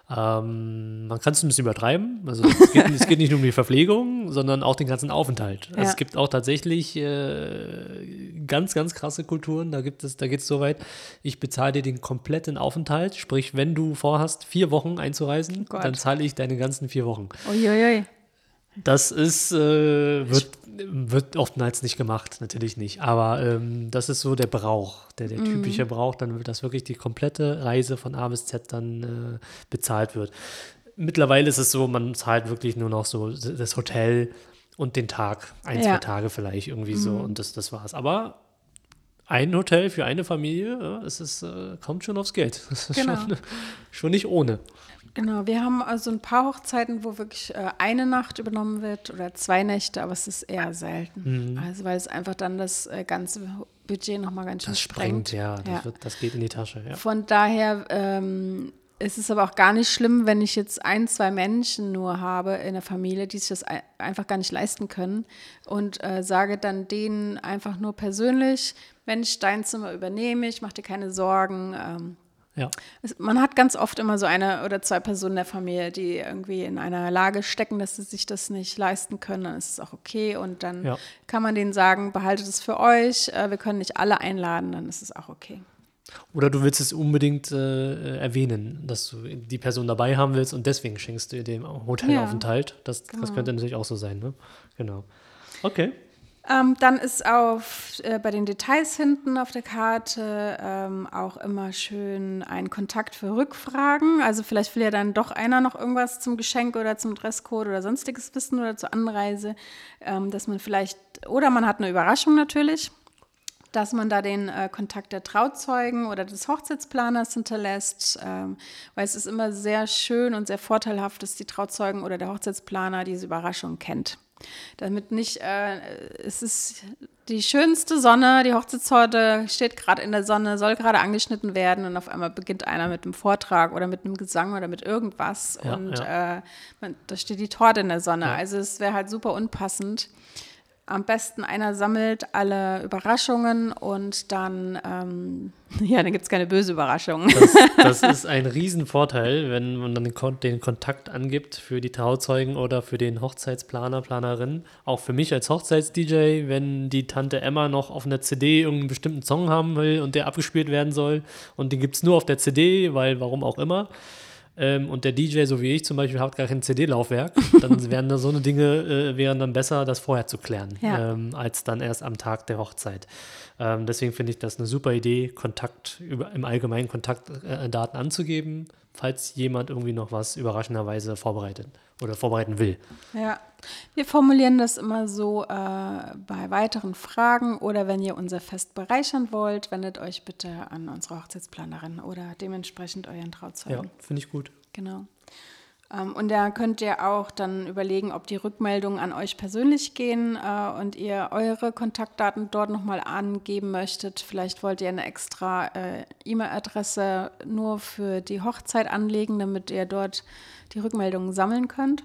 Ähm, man kann es ein bisschen übertreiben. Also es geht, es geht, nicht nur um die Verpflegung, sondern auch den ganzen Aufenthalt. Also ja. Es gibt auch tatsächlich äh, ganz, ganz krasse Kulturen. Da gibt es, da geht es so weit, ich bezahle dir den kompletten Aufenthalt. Sprich, wenn du vorhast, vier Wochen einzureisen, oh dann zahle ich deine ganzen vier Wochen. Uiuiui. Das ist, äh, wird, wird oftmals nicht gemacht, natürlich nicht. Aber ähm, das ist so der Brauch, der, der mhm. typische Brauch, dann wird das wirklich die komplette Reise von A bis Z dann äh, bezahlt wird. Mittlerweile ist es so, man zahlt wirklich nur noch so das Hotel und den Tag, ein, ja. zwei Tage vielleicht irgendwie mhm. so und das, das war's. Aber ein Hotel für eine Familie, es ist, äh, kommt schon aufs Geld. Das ist genau. schon, schon nicht ohne. Genau, wir haben also ein paar Hochzeiten, wo wirklich äh, eine Nacht übernommen wird oder zwei Nächte, aber es ist eher selten. Mhm. Also weil es einfach dann das äh, ganze Budget nochmal ganz schön das sprengt. sprengt ja, das, ja. Wird, das, geht in die Tasche. Ja. Von daher ähm, ist es aber auch gar nicht schlimm, wenn ich jetzt ein, zwei Menschen nur habe in der Familie, die sich das einfach gar nicht leisten können und äh, sage dann denen einfach nur persönlich, Mensch, dein Zimmer übernehme ich, mach dir keine Sorgen. Ähm, ja. Man hat ganz oft immer so eine oder zwei Personen der Familie, die irgendwie in einer Lage stecken, dass sie sich das nicht leisten können. Dann ist es auch okay. Und dann ja. kann man denen sagen, behaltet es für euch. Äh, wir können nicht alle einladen, dann ist es auch okay. Oder du willst es unbedingt äh, erwähnen, dass du die Person dabei haben willst und deswegen schenkst du ihr den Hotelaufenthalt. Ja, das, genau. das könnte natürlich auch so sein, ne? Genau. Okay. Ähm, dann ist auf, äh, bei den Details hinten auf der Karte ähm, auch immer schön ein Kontakt für Rückfragen. Also vielleicht will ja dann doch einer noch irgendwas zum Geschenk oder zum Dresscode oder sonstiges wissen oder zur Anreise, ähm, dass man vielleicht, oder man hat eine Überraschung natürlich, dass man da den äh, Kontakt der Trauzeugen oder des Hochzeitsplaners hinterlässt, ähm, weil es ist immer sehr schön und sehr vorteilhaft, dass die Trauzeugen oder der Hochzeitsplaner diese Überraschung kennt. Damit nicht, äh, es ist die schönste Sonne, die Hochzeitshorte steht gerade in der Sonne, soll gerade angeschnitten werden und auf einmal beginnt einer mit einem Vortrag oder mit einem Gesang oder mit irgendwas ja, und ja. Äh, man, da steht die Torte in der Sonne. Ja. Also es wäre halt super unpassend am besten einer sammelt alle Überraschungen und dann, ähm, [laughs] ja, dann gibt es keine böse Überraschung. Das, [laughs] das, ist ein Riesenvorteil, wenn man dann den Kontakt angibt für die Trauzeugen oder für den Hochzeitsplaner, Planerin. Auch für mich als Hochzeits-DJ, wenn die Tante Emma noch auf einer CD irgendeinen bestimmten Song haben will und der abgespielt werden soll und den gibt es nur auf der CD, weil warum auch immer ähm, und der DJ, so wie ich zum Beispiel, hat gar kein CD-Laufwerk, [laughs] dann wären da so eine Dinge, äh, wären dann besser, das vorher zu klären, ja. ähm, als dann erst am Tag der Hochzeit. Ähm, deswegen finde ich das eine super Idee, Kontakt über, im Allgemeinen Kontaktdaten äh, anzugeben, falls jemand irgendwie noch was überraschenderweise vorbereitet oder vorbereiten will. Ja, wir formulieren das immer so äh, bei weiteren Fragen oder wenn ihr unser Fest bereichern wollt, wendet euch bitte an unsere Hochzeitsplanerin oder dementsprechend euren Trauzeugen. Ja, finde ich gut. Genau. Ähm, und da könnt ihr auch dann überlegen, ob die Rückmeldungen an euch persönlich gehen äh, und ihr eure Kontaktdaten dort nochmal angeben möchtet. Vielleicht wollt ihr eine extra äh, E-Mail-Adresse nur für die Hochzeit anlegen, damit ihr dort die Rückmeldungen sammeln könnt.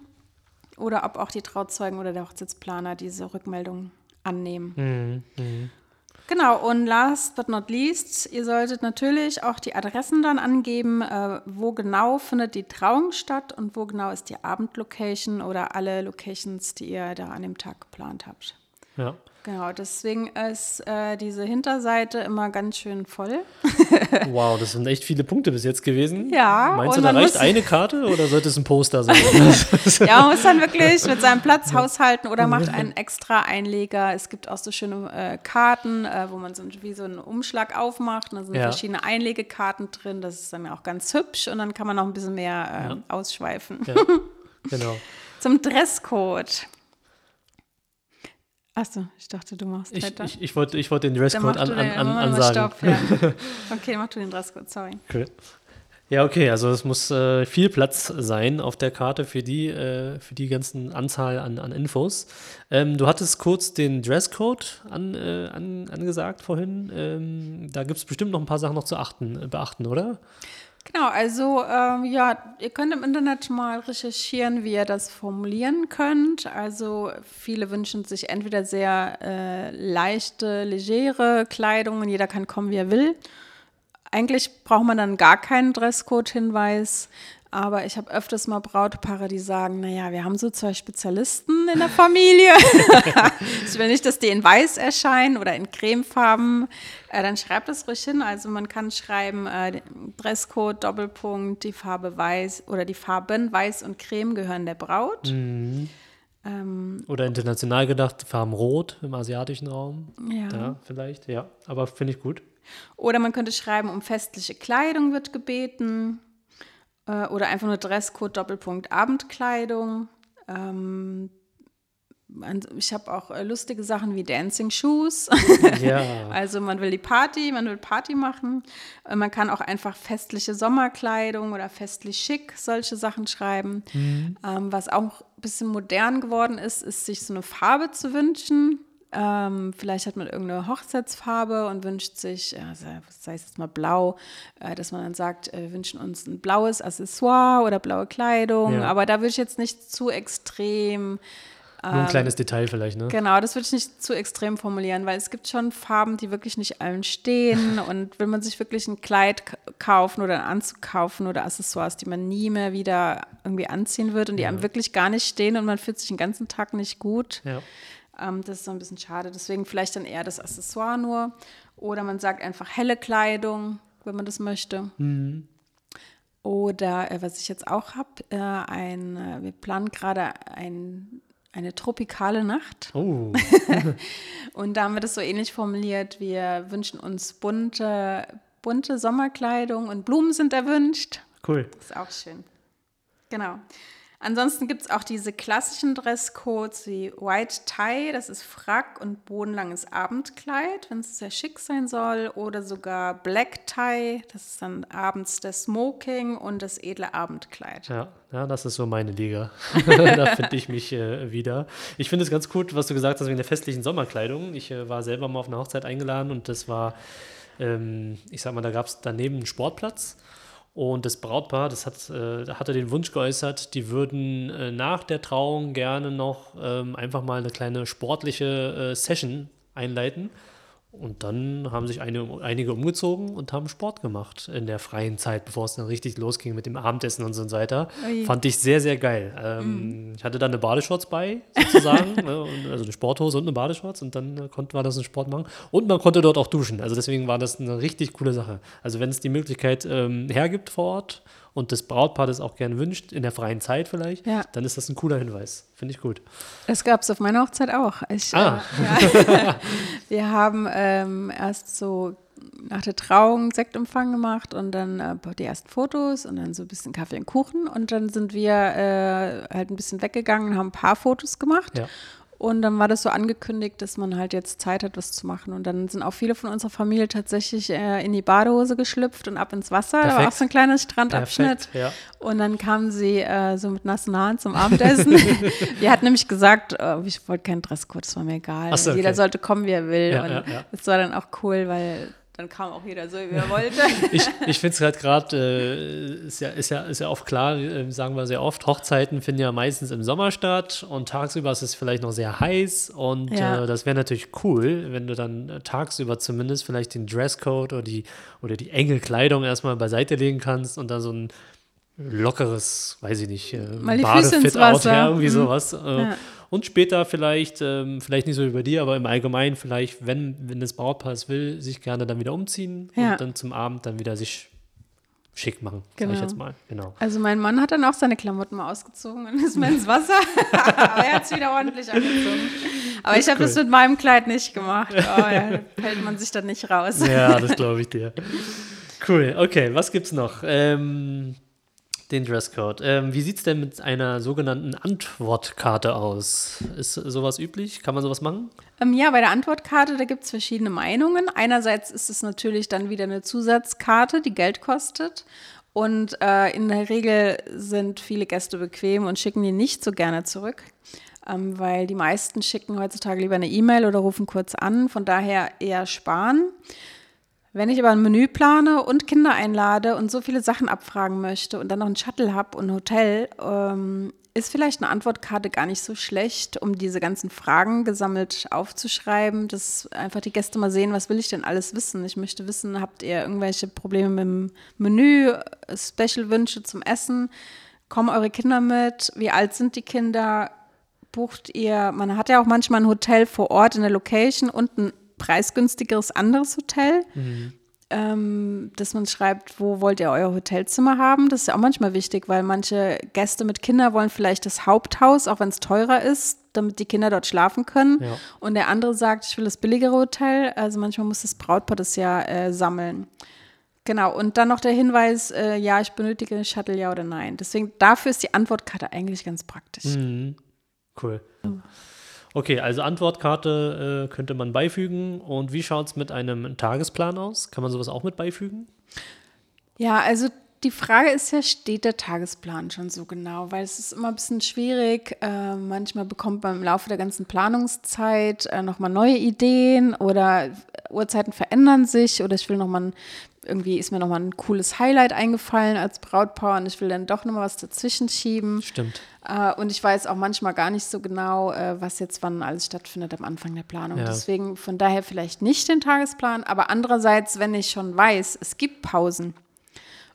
Oder ob auch die Trauzeugen oder der Hochzeitsplaner diese Rückmeldungen annehmen. Mhm. Mhm. Genau, und last but not least, ihr solltet natürlich auch die Adressen dann angeben, äh, wo genau findet die Trauung statt und wo genau ist die Abendlocation oder alle Locations, die ihr da an dem Tag geplant habt. Ja. Genau, deswegen ist äh, diese Hinterseite immer ganz schön voll. [laughs] [laughs] wow, das sind echt viele Punkte bis jetzt gewesen. Ja. Meinst du, da reicht eine Karte oder sollte es ein Poster [laughs] sein? ja, man muss dann wirklich mit seinem Platz haushalten oder macht einen extra Einleger. Es gibt auch so schöne äh, Karten, äh, wo man so wie so einen Umschlag aufmacht. Und da sind ja. verschiedene Einlegekarten drin. Das ist dann auch ganz hübsch und dann kann man noch ein bisschen mehr äh, ja. ausschweifen. Ja. Genau. Zum Dresscode. Achso, ich dachte, du machst ich, weiter. Ich, ich wollte ich wollt den Dresscode an, an, an, ansagen. Stopp, ja. [laughs] Okay, mach du den Dresscode, sorry. Cool. Ja, okay, also es muss äh, viel Platz sein auf der Karte für die, äh, für die ganzen Anzahl an, an Infos. Ähm, du hattest kurz den Dresscode an, äh, an, angesagt vorhin. Ähm, da gibt es bestimmt noch ein paar Sachen noch zu achten, beachten, oder? Genau, also ähm, ja, ihr könnt im Internet mal recherchieren, wie ihr das formulieren könnt. Also viele wünschen sich entweder sehr äh, leichte, legere Kleidung und jeder kann kommen, wie er will. Eigentlich braucht man dann gar keinen Dresscode-Hinweis. Aber ich habe öfters mal Brautpaare, die sagen, naja, wir haben so zwei Spezialisten in der Familie. [laughs] ich will nicht, dass die in weiß erscheinen oder in cremefarben. Äh, dann schreibt es ruhig hin. Also man kann schreiben, äh, Dresscode, Doppelpunkt, die Farbe weiß oder die Farben weiß und creme gehören der Braut. Mhm. Ähm, oder international gedacht, Farben rot im asiatischen Raum. Ja. Da vielleicht, ja. Aber finde ich gut. Oder man könnte schreiben, um festliche Kleidung wird gebeten. Äh, oder einfach nur Dresscode Doppelpunkt Abendkleidung. Ähm, ich habe auch äh, lustige Sachen wie Dancing Shoes. [laughs] Ja. [laughs] also man will die Party, man will Party machen. Äh, man kann auch einfach festliche Sommerkleidung oder festlich schick solche Sachen schreiben. Mhm. Ähm, was auch ein bisschen modern geworden ist, ist sich so eine Farbe zu wünschen. Ähm, vielleicht hat man irgendeine Hochzeitsfarbe und wünscht sich, also, sei es jetzt mal blau, äh, dass man dann sagt, äh, wir wünschen uns ein blaues Accessoire oder blaue Kleidung. Ja. Aber da würde ich jetzt nicht zu extrem. Nur ein ähm, kleines Detail vielleicht, ne? Genau, das würde ich nicht zu extrem formulieren, weil es gibt schon Farben, die wirklich nicht allen stehen. [laughs] und will man sich wirklich ein Kleid kaufen oder einen Anzug kaufen oder Accessoires, die man nie mehr wieder irgendwie anziehen wird und die ja. einem wirklich gar nicht stehen und man fühlt sich den ganzen Tag nicht gut. Ja ähm, das ist so ein bisschen schade. Deswegen vielleicht dann eher das Accessoire nur. Oder man sagt einfach helle Kleidung, wenn man das möchte. Mhm. Oder äh, was ich jetzt auch habe, äh, ein, äh, wir planen gerade ein, eine tropikale Nacht. Oh. [laughs] [laughs] und da haben wir das so ähnlich formuliert. Wir wünschen uns bunte, bunte Sommerkleidung und Blumen sind erwünscht. Cool. Das ist auch schön. Genau. Ansonsten gibt es auch diese klassischen Dresscodes wie White Tie, das ist Frack und bodenlanges Abendkleid, wenn es sehr schick sein soll, oder sogar Black Tie, das ist dann abends der Smoking und das edle Abendkleid. Ja, ja das ist so meine Liga. [laughs] da finde ich mich äh, wieder. Ich finde es ganz gut, was du gesagt hast wegen der festlichen Sommerkleidung. Ich äh, war selber mal auf eine Hochzeit eingeladen und das war, ähm, ich sag mal, da gab es daneben einen Sportplatz. Und das Brautpaar, das hat, äh, hatte den Wunsch geäußert, die würden äh, nach der Trauung gerne noch ähm, einfach mal eine kleine sportliche äh, Session einleiten. Und dann haben sich eine, einige umgezogen und haben Sport gemacht in der freien Zeit, bevor es dann richtig losging mit dem Abendessen und so weiter. Ui. Fand ich sehr, sehr geil. Ähm, mm. Ich hatte dann eine Badeshorts bei, sozusagen. [laughs] ne, also eine Sporthose und eine Badeshorts und dann äh, konnte man das einen Sport machen. Und man konnte dort auch duschen. Also deswegen war das eine richtig coole Sache. Also wenn es die Möglichkeit ähm, hergibt vor Ort und das Brautpaar das auch gerne wünscht, in der freien Zeit vielleicht, ja. dann ist das ein cooler Hinweis. Finde ich gut. Das gab es auf meiner Hochzeit auch. Ich, ah. Äh, ja. [laughs] Wir haben ähm, erst so nach der Trauung Sektempfang gemacht und dann äh, die ersten Fotos und dann so ein bisschen Kaffee und Kuchen und dann sind wir äh, halt ein bisschen weggegangen und haben ein paar Fotos gemacht. Ja. Und dann war das so angekündigt, dass man halt jetzt Zeit hat, was zu machen. Und dann sind auch viele von unserer Familie tatsächlich äh, in die Badehose geschlüpft und ab ins Wasser. Perfekt. Da war auch so ein kleiner Strandabschnitt. Perfekt, ja. Und dann kamen sie äh, so mit nassen Haaren zum Abendessen. [laughs] Wir hatten nämlich gesagt, äh, ich wollte keinen Dresscode, das war mir egal. So, okay. Jeder sollte kommen, wie er will. Ja, und ja. das war dann auch cool, weil dann kam auch jeder so, wie er wollte. [laughs] Ich, ich finde es halt gerade, äh, ist, ja, ist, ja, ist ja oft klar, äh, sagen wir sehr oft, Hochzeiten finden ja meistens im Sommer statt und tagsüber ist es vielleicht noch sehr heiß und Ja. äh, das wäre natürlich cool, wenn du dann äh, tagsüber zumindest vielleicht den Dresscode oder die, oder die enge Kleidung erstmal beiseite legen kannst und dann so ein lockeres, weiß ich nicht, äh, Badefit-Out, ja, irgendwie Mhm. sowas. Äh, Ja. Und später vielleicht, ähm, vielleicht nicht so wie bei dir, aber im Allgemeinen vielleicht, wenn, wenn das Brautpaar es will, sich gerne dann wieder umziehen Ja. und dann zum Abend dann wieder sich schick machen, sag ich Genau. jetzt mal. Genau. Also mein Mann hat dann auch seine Klamotten mal ausgezogen und ist mal ins Wasser. [laughs] Aber er hat es wieder ordentlich angezogen. Aber ich habe das cool. mit meinem Kleid nicht gemacht. Oh, ja, da fällt man sich dann nicht raus. Ja, das glaube ich dir. Cool, okay, was gibt's noch? Ähm, den Dresscode. Ähm, wie sieht's denn mit einer sogenannten Antwortkarte aus? Ist sowas üblich? Kann man sowas machen? Ähm, ja, bei der Antwortkarte, da gibt es verschiedene Meinungen. Einerseits ist es natürlich dann wieder eine Zusatzkarte, die Geld kostet. Und äh, in der Regel sind viele Gäste bequem und schicken die nicht so gerne zurück, ähm, weil die meisten schicken heutzutage lieber eine E-Mail oder rufen kurz an. Von daher eher sparen. Wenn ich aber ein Menü plane und Kinder einlade und so viele Sachen abfragen möchte und dann noch ein Shuttle habe und ein Hotel, ähm, ist vielleicht eine Antwortkarte gar nicht so schlecht, um diese ganzen Fragen gesammelt aufzuschreiben, dass einfach die Gäste mal sehen, was will ich denn alles wissen. Ich möchte wissen, habt ihr irgendwelche Probleme mit dem Menü, Special-Wünsche zum Essen? Kommen eure Kinder mit? Wie alt sind die Kinder? bucht ihr, man hat ja auch manchmal ein Hotel vor Ort in der Location und ein preisgünstigeres anderes Hotel, ähm, dass man schreibt, wo wollt ihr euer Hotelzimmer haben. Das ist ja auch manchmal wichtig, weil manche Gäste mit Kindern wollen vielleicht das Haupthaus, auch wenn es teurer ist, damit die Kinder dort schlafen können. Ja. Und der andere sagt, ich will das billigere Hotel. Also manchmal muss das Brautpaar das ja äh, sammeln. Genau, und dann noch der Hinweis, äh, ja, ich benötige einen Shuttle, ja oder nein. Deswegen, dafür ist die Antwortkarte eigentlich ganz praktisch. Mhm. Cool. Okay, also Antwortkarte äh, könnte man beifügen. Und wie schaut es mit einem Tagesplan aus? Kann man sowas auch mit beifügen? Ja, also die Frage ist ja, steht der Tagesplan schon so genau? Weil es ist immer ein bisschen schwierig. Äh, manchmal bekommt man im Laufe der ganzen Planungszeit äh, nochmal neue Ideen oder Uhrzeiten verändern sich oder ich will nochmal ein, irgendwie ist mir nochmal ein cooles Highlight eingefallen als Brautpaar und ich will dann doch nochmal was dazwischen schieben. Stimmt. Äh, und ich weiß auch manchmal gar nicht so genau, äh, was jetzt wann alles stattfindet am Anfang der Planung. Ja. Deswegen von daher vielleicht nicht den Tagesplan, aber andererseits, wenn ich schon weiß, es gibt Pausen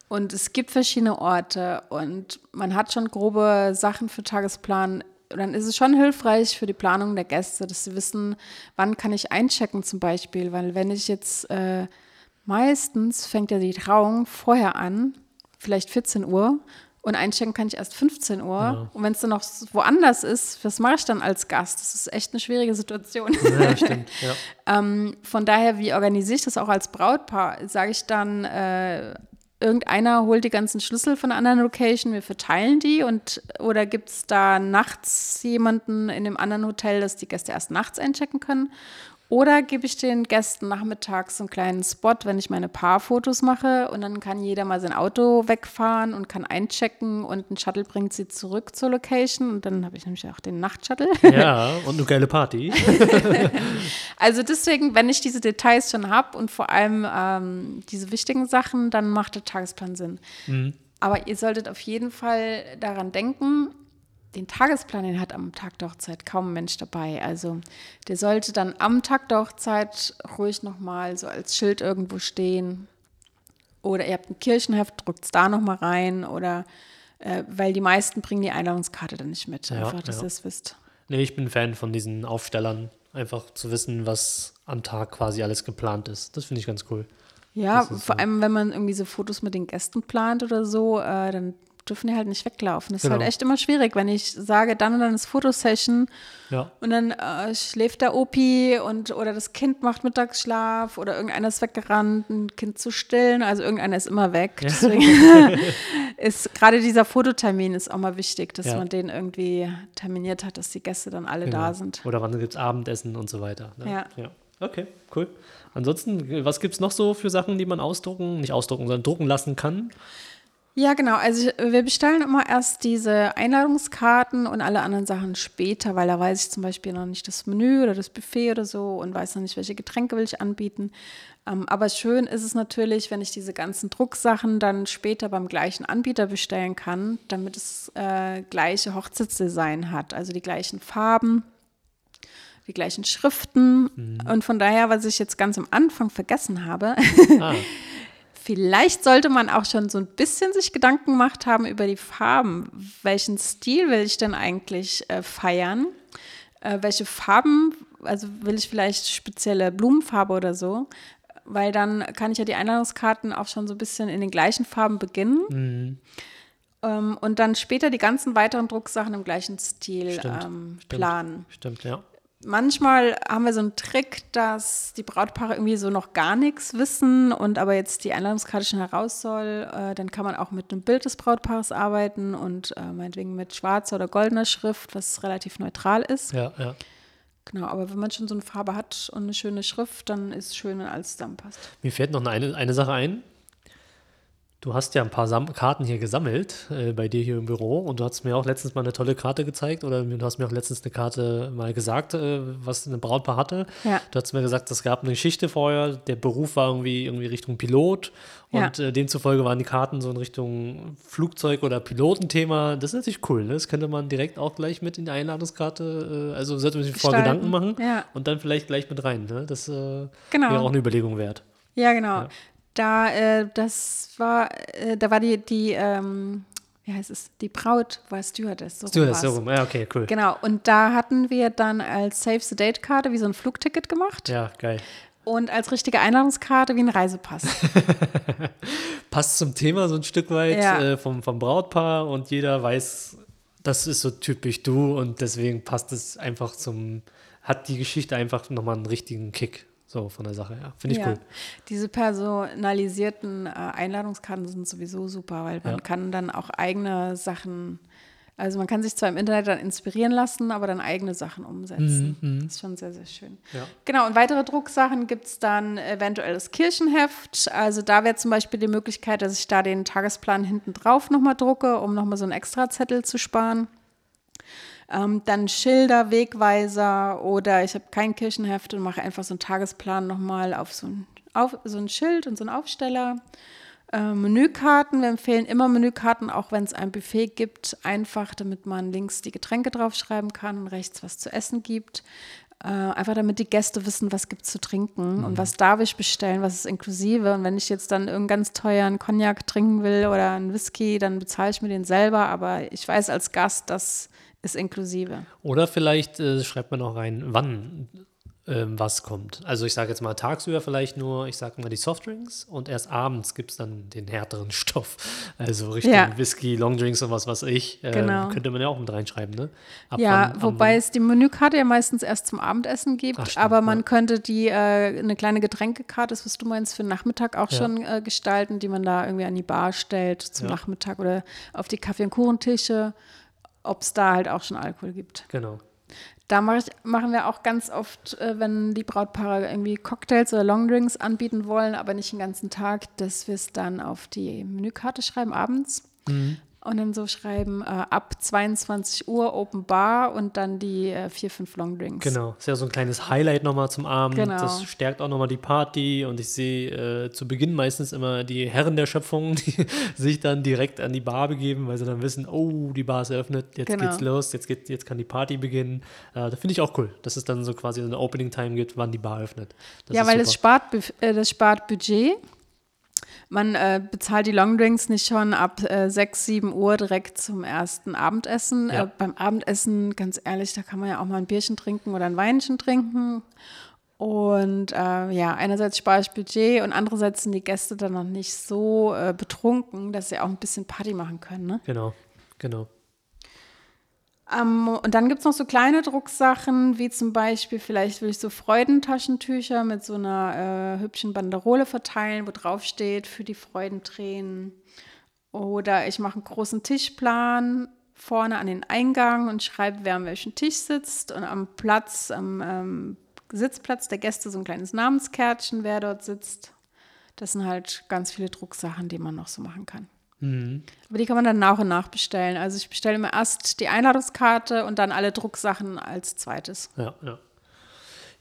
und es gibt verschiedene Orte und man hat schon grobe Sachen für Tagesplan, dann ist es schon hilfreich für die Planung der Gäste, dass sie wissen, wann kann ich einchecken zum Beispiel, weil wenn ich jetzt äh, meistens fängt ja die Trauung vorher an, vielleicht 14 Uhr und einchecken kann ich erst 15 Uhr. Ja. Und wenn es dann noch woanders ist, was mache ich dann als Gast? Das ist echt eine schwierige Situation. Ja, stimmt. [laughs] Ja. Ähm, von daher, wie organisiere ich das auch als Brautpaar? Sage ich dann, äh, irgendeiner holt die ganzen Schlüssel von einer anderen Location, wir verteilen die und oder gibt es da nachts jemanden in dem anderen Hotel, dass die Gäste erst nachts einchecken können? Oder gebe ich den Gästen nachmittags so einen kleinen Spot, wenn ich meine Paarfotos mache und dann kann jeder mal sein Auto wegfahren und kann einchecken und ein Shuttle bringt sie zurück zur Location und dann habe ich nämlich auch den Nachtshuttle. ja, und eine geile Party. [laughs] Also deswegen, wenn ich diese Details schon habe und vor allem ähm, diese wichtigen Sachen, dann macht der Tagesplan Sinn. Aber ihr solltet auf jeden Fall daran denken, den Tagesplan, den hat am Tag der Hochzeit kaum ein Mensch dabei. Also der sollte dann am Tag der Hochzeit ruhig nochmal so als Schild irgendwo stehen. Oder ihr habt ein Kirchenheft, drückt es da nochmal rein. Oder äh, weil die meisten bringen die Einladungskarte dann nicht mit. Ja, Einfach, dass ja. ihr es wisst. Nee, ich bin Fan von diesen Aufstellern. Einfach zu wissen, was am Tag quasi alles geplant ist. Das finde ich ganz cool. Ja, vor so. allem, wenn man irgendwie so Fotos mit den Gästen plant oder so, äh, dann dürfen die halt nicht weglaufen. Das Genau. ist halt echt immer schwierig, wenn ich sage, dann und dann ist Fotosession Ja. und dann äh, schläft der Opi und oder das Kind macht Mittagsschlaf oder irgendeiner ist weggerannt, ein Kind zu stillen. Also irgendeiner ist immer weg. Deswegen [laughs] ist gerade dieser Fototermin ist auch mal wichtig, dass Ja. man den irgendwie terminiert hat, dass die Gäste dann alle da Genau. sind. Oder wann gibt es Abendessen und so weiter. Ne? Ja. ja. Okay, cool. Ansonsten, was gibt es noch so für Sachen, die man ausdrucken, nicht ausdrucken, sondern drucken lassen kann? Ja, genau. Also wir bestellen immer erst diese Einladungskarten und alle anderen Sachen später, weil da weiß ich zum Beispiel noch nicht das Menü oder das Buffet oder so und weiß noch nicht, welche Getränke will ich anbieten. Ähm, aber schön ist es natürlich, wenn ich diese ganzen Drucksachen dann später beim gleichen Anbieter bestellen kann, damit es äh, gleiche Hochzeitsdesign hat, also die gleichen Farben, die gleichen Schriften. Und von daher, was ich jetzt ganz am Anfang vergessen habe, Ah, [laughs] Vielleicht sollte man auch schon so ein bisschen sich Gedanken gemacht haben über die Farben. Welchen Stil will ich denn eigentlich äh, feiern? Äh, welche Farben, also will ich vielleicht spezielle Blumenfarbe oder so? Weil dann kann ich ja die Einladungskarten auch schon so ein bisschen in den gleichen Farben beginnen. Ähm, und dann später die ganzen weiteren Drucksachen im gleichen Stil Stimmt, ähm, stimmt. planen stimmt, ja. Manchmal haben wir so einen Trick, dass die Brautpaare irgendwie so noch gar nichts wissen und aber jetzt die Einladungskarte schon heraus soll. Äh, dann kann man auch mit einem Bild des Brautpaares arbeiten und äh, meinetwegen mit schwarzer oder goldener Schrift, was relativ neutral ist. Ja, ja. Genau, aber wenn man schon so eine Farbe hat und eine schöne Schrift, dann ist es schön, wenn alles zusammenpasst. Mir fällt noch eine, eine Sache ein. Du hast ja ein paar Sam Karten hier gesammelt äh, bei dir hier im Büro und du hast mir auch letztens mal eine tolle Karte gezeigt oder du hast mir auch letztens eine Karte mal gesagt, äh, was eine Brautpaar hatte. Ja. Du hast mir gesagt, es gab eine Geschichte vorher, der Beruf war irgendwie, irgendwie Richtung Pilot und äh, demzufolge waren die Karten so in Richtung Flugzeug- oder Pilotenthema. Das ist natürlich cool, ne? das könnte man direkt auch gleich mit in die Einladungskarte, äh, also sollte man sich vor. Gedanken machen Ja. und dann vielleicht gleich mit rein. Ne? Das äh, Genau. wäre auch eine Überlegung wert. Ja, genau. Da, äh, das war, äh, da war die, die, ähm, wie heißt es, die Braut war Stewardess. So war's. so rum. Ja, okay, cool. Genau, und da hatten wir dann als Save the Date-Karte wie so ein Flugticket gemacht Ja, geil. und als richtige Einladungskarte wie ein Reisepass. [laughs] Passt zum Thema so ein Stück weit Ja. äh, vom, vom Brautpaar und jeder weiß, das ist so typisch du und deswegen passt es einfach zum, hat die Geschichte einfach nochmal einen richtigen Kick. So von der Sache her. Finde ich ja. cool. Diese personalisierten äh, Einladungskarten sind sowieso super, weil man Ja. kann dann auch eigene Sachen, also man kann sich zwar im Internet dann inspirieren lassen, aber dann eigene Sachen umsetzen. Das ist schon sehr, sehr schön. Mhm, Ja. Genau, und weitere Drucksachen gibt es dann eventuell das Kirchenheft. Also da wäre zum Beispiel die Möglichkeit, dass ich da den Tagesplan hinten drauf nochmal drucke, um nochmal so einen Extrazettel zu sparen. Ähm, dann Schilder, Wegweiser oder ich habe kein Kirchenheft und mache einfach so einen Tagesplan nochmal auf so ein, auf so ein Schild und so einen Aufsteller. Äh, Menükarten, wir empfehlen immer Menükarten, auch wenn es ein Buffet gibt, einfach damit man links die Getränke draufschreiben kann und rechts was zu essen gibt. Äh, einfach damit die Gäste wissen, was gibt es zu trinken und was darf ich bestellen, was ist inklusive. Und wenn ich jetzt dann irgendeinen ganz teuren Cognac trinken will oder einen Whisky, dann bezahle ich mir den selber. Aber ich weiß als Gast, das ist inklusive. Oder vielleicht äh, schreibt man auch rein, wann ähm, was kommt. Also ich sage jetzt mal tagsüber vielleicht nur, ich sage mal die Softdrinks und erst abends gibt es dann den härteren [laughs] Stoff. Also Richtung Ja. Whisky, Longdrinks und was weiß ich. Ähm, Genau. Könnte man ja auch mit reinschreiben, ne? Ab Ja, wann- wobei wann- es die Menükarte ja meistens erst zum Abendessen gibt, Ach, stimmt, aber man ja. könnte die äh, eine kleine Getränkekarte, das was du meinst, für den Nachmittag auch Ja. schon äh, gestalten, die man da irgendwie an die Bar stellt zum. Nachmittag oder auf die Kaffee- und Kuchentische, ob es da halt auch schon Alkohol gibt. Genau. Da mach ich, machen wir auch ganz oft, äh, wenn die Brautpaare irgendwie Cocktails oder Longdrinks anbieten wollen, aber nicht den ganzen Tag, dass wir es dann auf die Menükarte schreiben abends. Mhm. Und dann so schreiben, äh, ab 22 Uhr Open Bar und dann die äh, vier, fünf Longdrinks. Genau, ist ja so ein kleines Highlight nochmal zum Abend. Genau. Das stärkt auch nochmal die Party und ich sehe äh, zu Beginn meistens immer die Herren der Schöpfung, [laughs] die sich dann direkt an die Bar begeben, weil sie dann wissen, oh, die Bar ist eröffnet, jetzt Genau. geht's los, jetzt, geht, jetzt kann die Party beginnen. Äh, das finde ich auch cool, dass es dann so quasi so eine Opening-Time gibt, wann die Bar öffnet. Das ja, weil das spart, äh, das spart Budget. Man äh, bezahlt die Longdrinks nicht schon ab äh, 6, 7 Uhr direkt zum ersten Abendessen. Ja. Äh, beim Abendessen, ganz ehrlich, da kann man ja auch mal ein Bierchen trinken oder ein Weinchen trinken. Und äh, ja, einerseits spare ich Budget und andererseits sind die Gäste dann noch nicht so äh, betrunken, dass sie auch ein bisschen Party machen können. Ne? Genau, genau. Ähm, und dann gibt es noch so kleine Drucksachen, wie zum Beispiel, vielleicht will ich so Freudentaschentücher mit so einer äh, hübschen Banderole verteilen, wo drauf steht, für die Freudentränen. Oder ich mache einen großen Tischplan vorne an den Eingang und schreibe, wer an welchem Tisch sitzt. Und am Platz, am ähm, Sitzplatz der Gäste so ein kleines Namenskärtchen, wer dort sitzt. Das sind halt ganz viele Drucksachen, die man noch so machen kann. Mhm. Aber die kann man dann nach und nach bestellen. Also ich bestelle immer erst die Einladungskarte und dann alle Drucksachen als zweites. Ja, ja.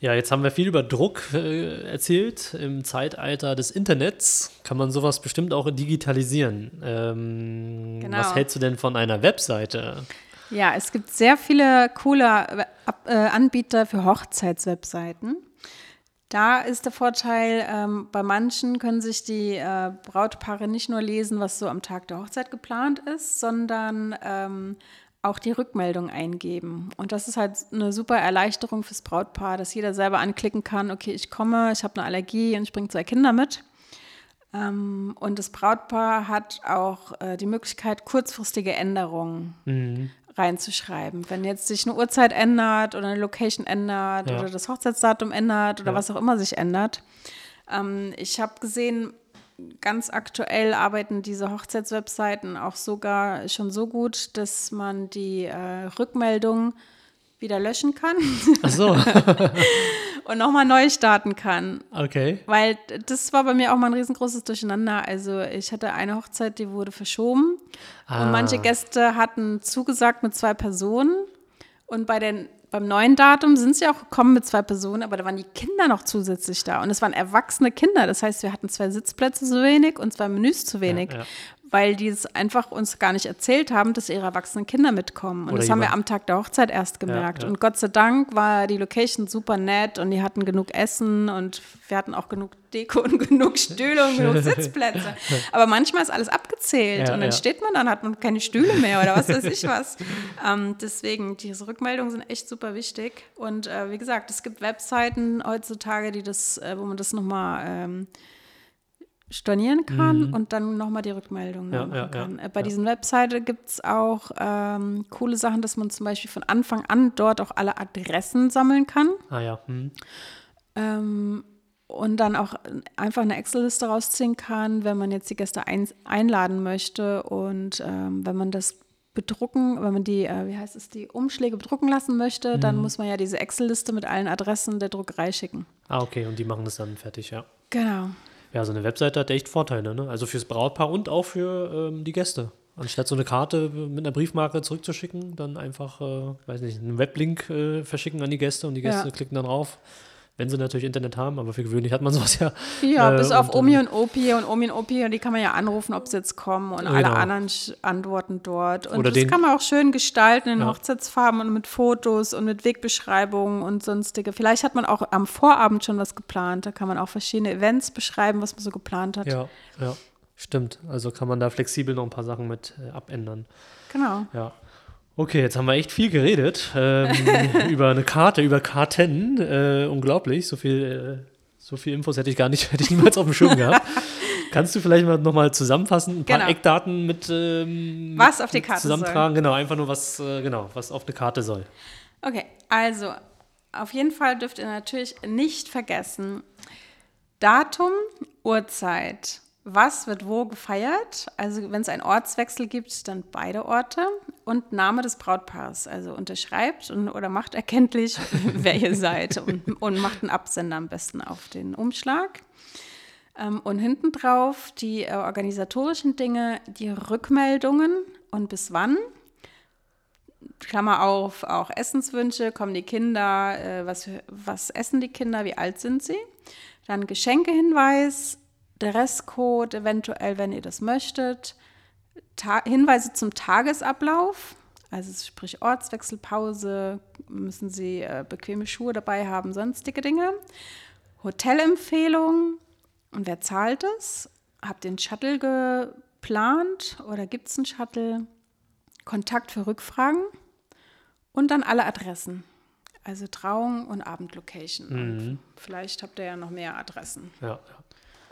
Ja, jetzt haben wir viel über Druck äh, erzählt. Im Zeitalter des Internets kann man sowas bestimmt auch digitalisieren. Ähm, Genau. Was hältst du denn von einer Webseite? Ja, es gibt sehr viele coole äh, Anbieter für Hochzeitswebseiten. Da ist der Vorteil, ähm, bei manchen können sich die äh, Brautpaare nicht nur lesen, was so am Tag der Hochzeit geplant ist, sondern ähm, auch die Rückmeldung eingeben. Und das ist halt eine super Erleichterung fürs Brautpaar, dass jeder selber anklicken kann, okay, ich komme, ich habe eine Allergie und ich bringe zwei Kinder mit. Ähm, und das Brautpaar hat auch äh, die Möglichkeit, kurzfristige Änderungen Mhm. Reinzuschreiben. Wenn jetzt sich eine Uhrzeit ändert oder eine Location ändert Ja. oder das Hochzeitsdatum ändert oder Ja. was auch immer sich ändert. Ähm, ich habe gesehen, ganz aktuell arbeiten diese Hochzeitswebseiten auch sogar schon so gut, dass man die äh, Rückmeldung wieder löschen kann Ach so, [laughs] und nochmal neu starten kann. okay. Weil das war bei mir auch mal ein riesengroßes Durcheinander. Also ich hatte eine Hochzeit, die wurde verschoben Ah. und manche Gäste hatten zugesagt mit zwei Personen und bei den beim neuen Datum sind sie auch gekommen mit zwei Personen, aber da waren die Kinder noch zusätzlich da. Und es waren erwachsene Kinder. Das heißt, wir hatten zwei Sitzplätze zu wenig und zwei Menüs zu wenig, ja. Weil die es einfach uns gar nicht erzählt haben, dass ihre erwachsenen Kinder mitkommen. Und Oder das haben wir am Tag der Hochzeit erst gemerkt. ja. Und Gott sei Dank war die Location super nett und die hatten genug Essen und wir hatten auch genug Deko und [laughs] genug Stühle und genug Sitzplätze. Aber manchmal ist alles abgezählt Ja, und dann ja. steht man dann, hat man keine Stühle mehr oder was weiß ich was. [laughs] ähm, deswegen, diese Rückmeldungen sind echt super wichtig. Und äh, wie gesagt, es gibt Webseiten heutzutage, die das, äh, wo man das nochmal ähm, stornieren kann und dann nochmal die Rückmeldung Mhm. Ja, machen ja, ja, kann. Äh, bei ja. diesen Webseiten gibt es auch ähm, coole Sachen, dass man zum Beispiel von Anfang an dort auch alle Adressen sammeln kann. Ah ja. Hm. Ähm, und dann auch einfach eine Excel-Liste rausziehen kann, wenn man jetzt die Gäste ein, einladen möchte und ähm, wenn man das bedrucken, wenn man die, äh, wie heißt es, die Umschläge bedrucken lassen möchte, dann Mhm. muss man ja diese Excel-Liste mit allen Adressen der Druckerei schicken. Ah, okay. Und die machen das dann fertig, ja. Genau. Ja, so eine Webseite hat echt Vorteile, ne? Also fürs Brautpaar und auch für ähm, die Gäste. Anstatt so eine Karte mit einer Briefmarke zurückzuschicken, dann einfach, äh, weiß nicht, einen Weblink äh, verschicken an die Gäste und die Gäste Ja. klicken dann drauf. Wenn sie natürlich Internet haben, aber für gewöhnlich hat man [laughs] sowas ja. Ja, Äh, bis auf Omi und Opi und Omi und Opi, die kann man ja anrufen, ob sie jetzt kommen und alle Genau. anderen sch- antworten dort. Und Oder das den- kann man auch schön gestalten in Ja. Hochzeitsfarben und mit Fotos und mit Wegbeschreibungen und sonstige. Vielleicht hat man auch am Vorabend schon was geplant. Da kann man auch verschiedene Events beschreiben, was man so geplant hat. Ja, ja, stimmt. Also kann man da flexibel noch ein paar Sachen mit äh, abändern. Genau. Ja. Okay, jetzt haben wir echt viel geredet ähm, [laughs] über eine Karte, über Karten. Äh, unglaublich, so viel, äh, so viel Infos hätte ich gar nicht, [laughs] hätte ich niemals auf dem Schirm gehabt. Kannst du vielleicht mal nochmal zusammenfassen, ein paar Genau. Eckdaten mit ähm, Was auf die Karte zusammentragen? Genau, einfach nur was, äh, genau, was auf eine Karte soll. Okay, also auf jeden Fall dürft ihr natürlich nicht vergessen, Datum, Uhrzeit, was wird wo gefeiert. Also wenn es einen Ortswechsel gibt, dann beide Orte und Name des Brautpaars. Also unterschreibt und, oder macht erkenntlich, [laughs] wer ihr seid und, und macht einen Absender am besten auf den Umschlag. Ähm, und hinten drauf die äh, organisatorischen Dinge, die Rückmeldungen und bis wann. Klammer auf, auch Essenswünsche, kommen die Kinder, äh, was, was essen die Kinder, wie alt sind sie? Dann Geschenkehinweis, Dresscode eventuell, wenn ihr das möchtet. Ta Hinweise zum Tagesablauf, also sprich Ortswechsel, Pause, müssen sie äh, bequeme Schuhe dabei haben, sonstige Dinge. Hotelempfehlung und wer zahlt es? Habt ihr einen Shuttle geplant oder gibt es einen Shuttle? Kontakt für Rückfragen und dann alle Adressen. Also Trauung und Abendlocation. Mhm. Vielleicht habt ihr ja noch mehr Adressen. Ja, ja.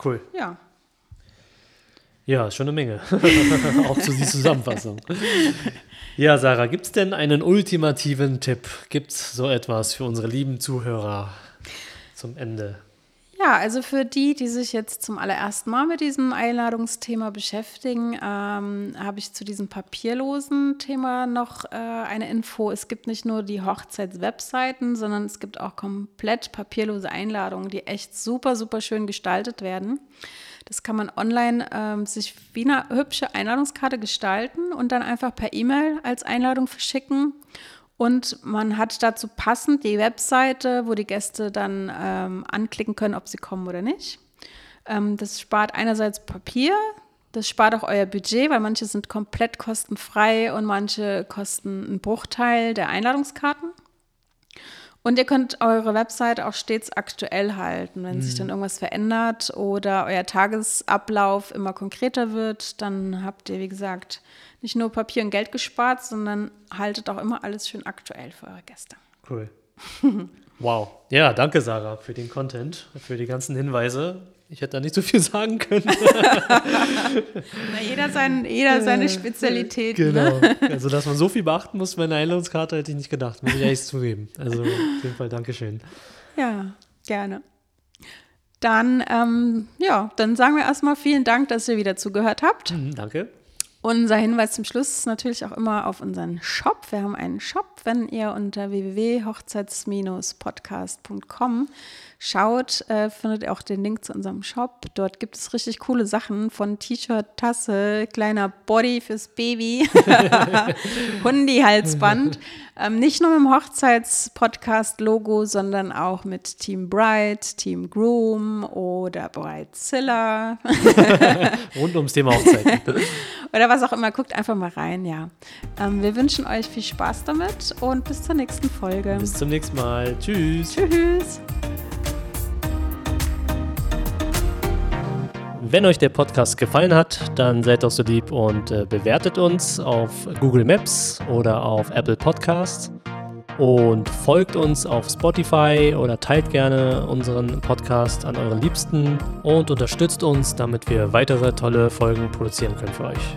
Cool. Ja. Ja, schon eine Menge. [laughs] Auch zu die Zusammenfassung. Ja, Sarah, gibt es denn einen ultimativen Tipp? Gibt es so etwas für unsere lieben Zuhörer zum Ende? Ja, also für die, die sich jetzt zum allerersten Mal mit diesem Einladungsthema beschäftigen, ähm, habe ich zu diesem papierlosen Thema noch äh, eine Info. Es gibt nicht nur die Hochzeitswebseiten, sondern es gibt auch komplett papierlose Einladungen, die echt super, super schön gestaltet werden. Das kann man online ähm, sich wie eine hübsche Einladungskarte gestalten und dann einfach per E-Mail als Einladung verschicken. Und man hat dazu passend die Webseite, wo die Gäste dann ähm, anklicken können, ob sie kommen oder nicht. Ähm, das spart einerseits Papier, das spart auch euer Budget, weil manche sind komplett kostenfrei und manche kosten einen Bruchteil der Einladungskarten. Und ihr könnt eure Website auch stets aktuell halten. Wenn mhm. sich dann irgendwas verändert oder euer Tagesablauf immer konkreter wird, dann habt ihr, wie gesagt, nicht nur Papier und Geld gespart, sondern haltet auch immer alles schön aktuell für eure Gäste. Cool. [laughs] wow. Ja, danke, Sarah, für den Content, für die ganzen Hinweise. Ich hätte da nicht so viel [laughs] sagen können. [laughs] Na, jeder, sein, jeder seine Spezialität. Genau. Ne? Also, dass man so viel beachten muss bei einer Einladungskarte, hätte ich nicht gedacht. Muss ich ehrlich zugeben. Also, auf jeden Fall Dankeschön. Ja, gerne. Dann, ähm, ja, dann sagen wir erstmal vielen Dank, dass ihr wieder zugehört habt. Mhm, danke. Unser Hinweis zum Schluss ist natürlich auch immer auf unseren Shop. Wir haben einen Shop, wenn ihr unter www.hochzeits-podcast.com schaut, äh, findet ihr auch den Link zu unserem Shop. Dort gibt es richtig coole Sachen von T-Shirt, Tasse, kleiner Body fürs Baby, [laughs] Hundi-Halsband. Ähm, nicht nur mit dem Hochzeits-Podcast-Logo, sondern auch mit Team Bride, Team Groom oder Bridezilla. [laughs] Rund ums Thema Hochzeit. [laughs] oder was auch immer. Guckt einfach mal rein, ja. Ähm, wir wünschen euch viel Spaß damit und bis zur nächsten Folge. Bis zum nächsten Mal. Tschüss. Tschüss. Wenn euch der Podcast gefallen hat, dann seid doch so lieb und äh, bewertet uns auf Google Maps oder auf Apple Podcasts und folgt uns auf Spotify oder teilt gerne unseren Podcast an euren Liebsten und unterstützt uns, damit wir weitere tolle Folgen produzieren können für euch.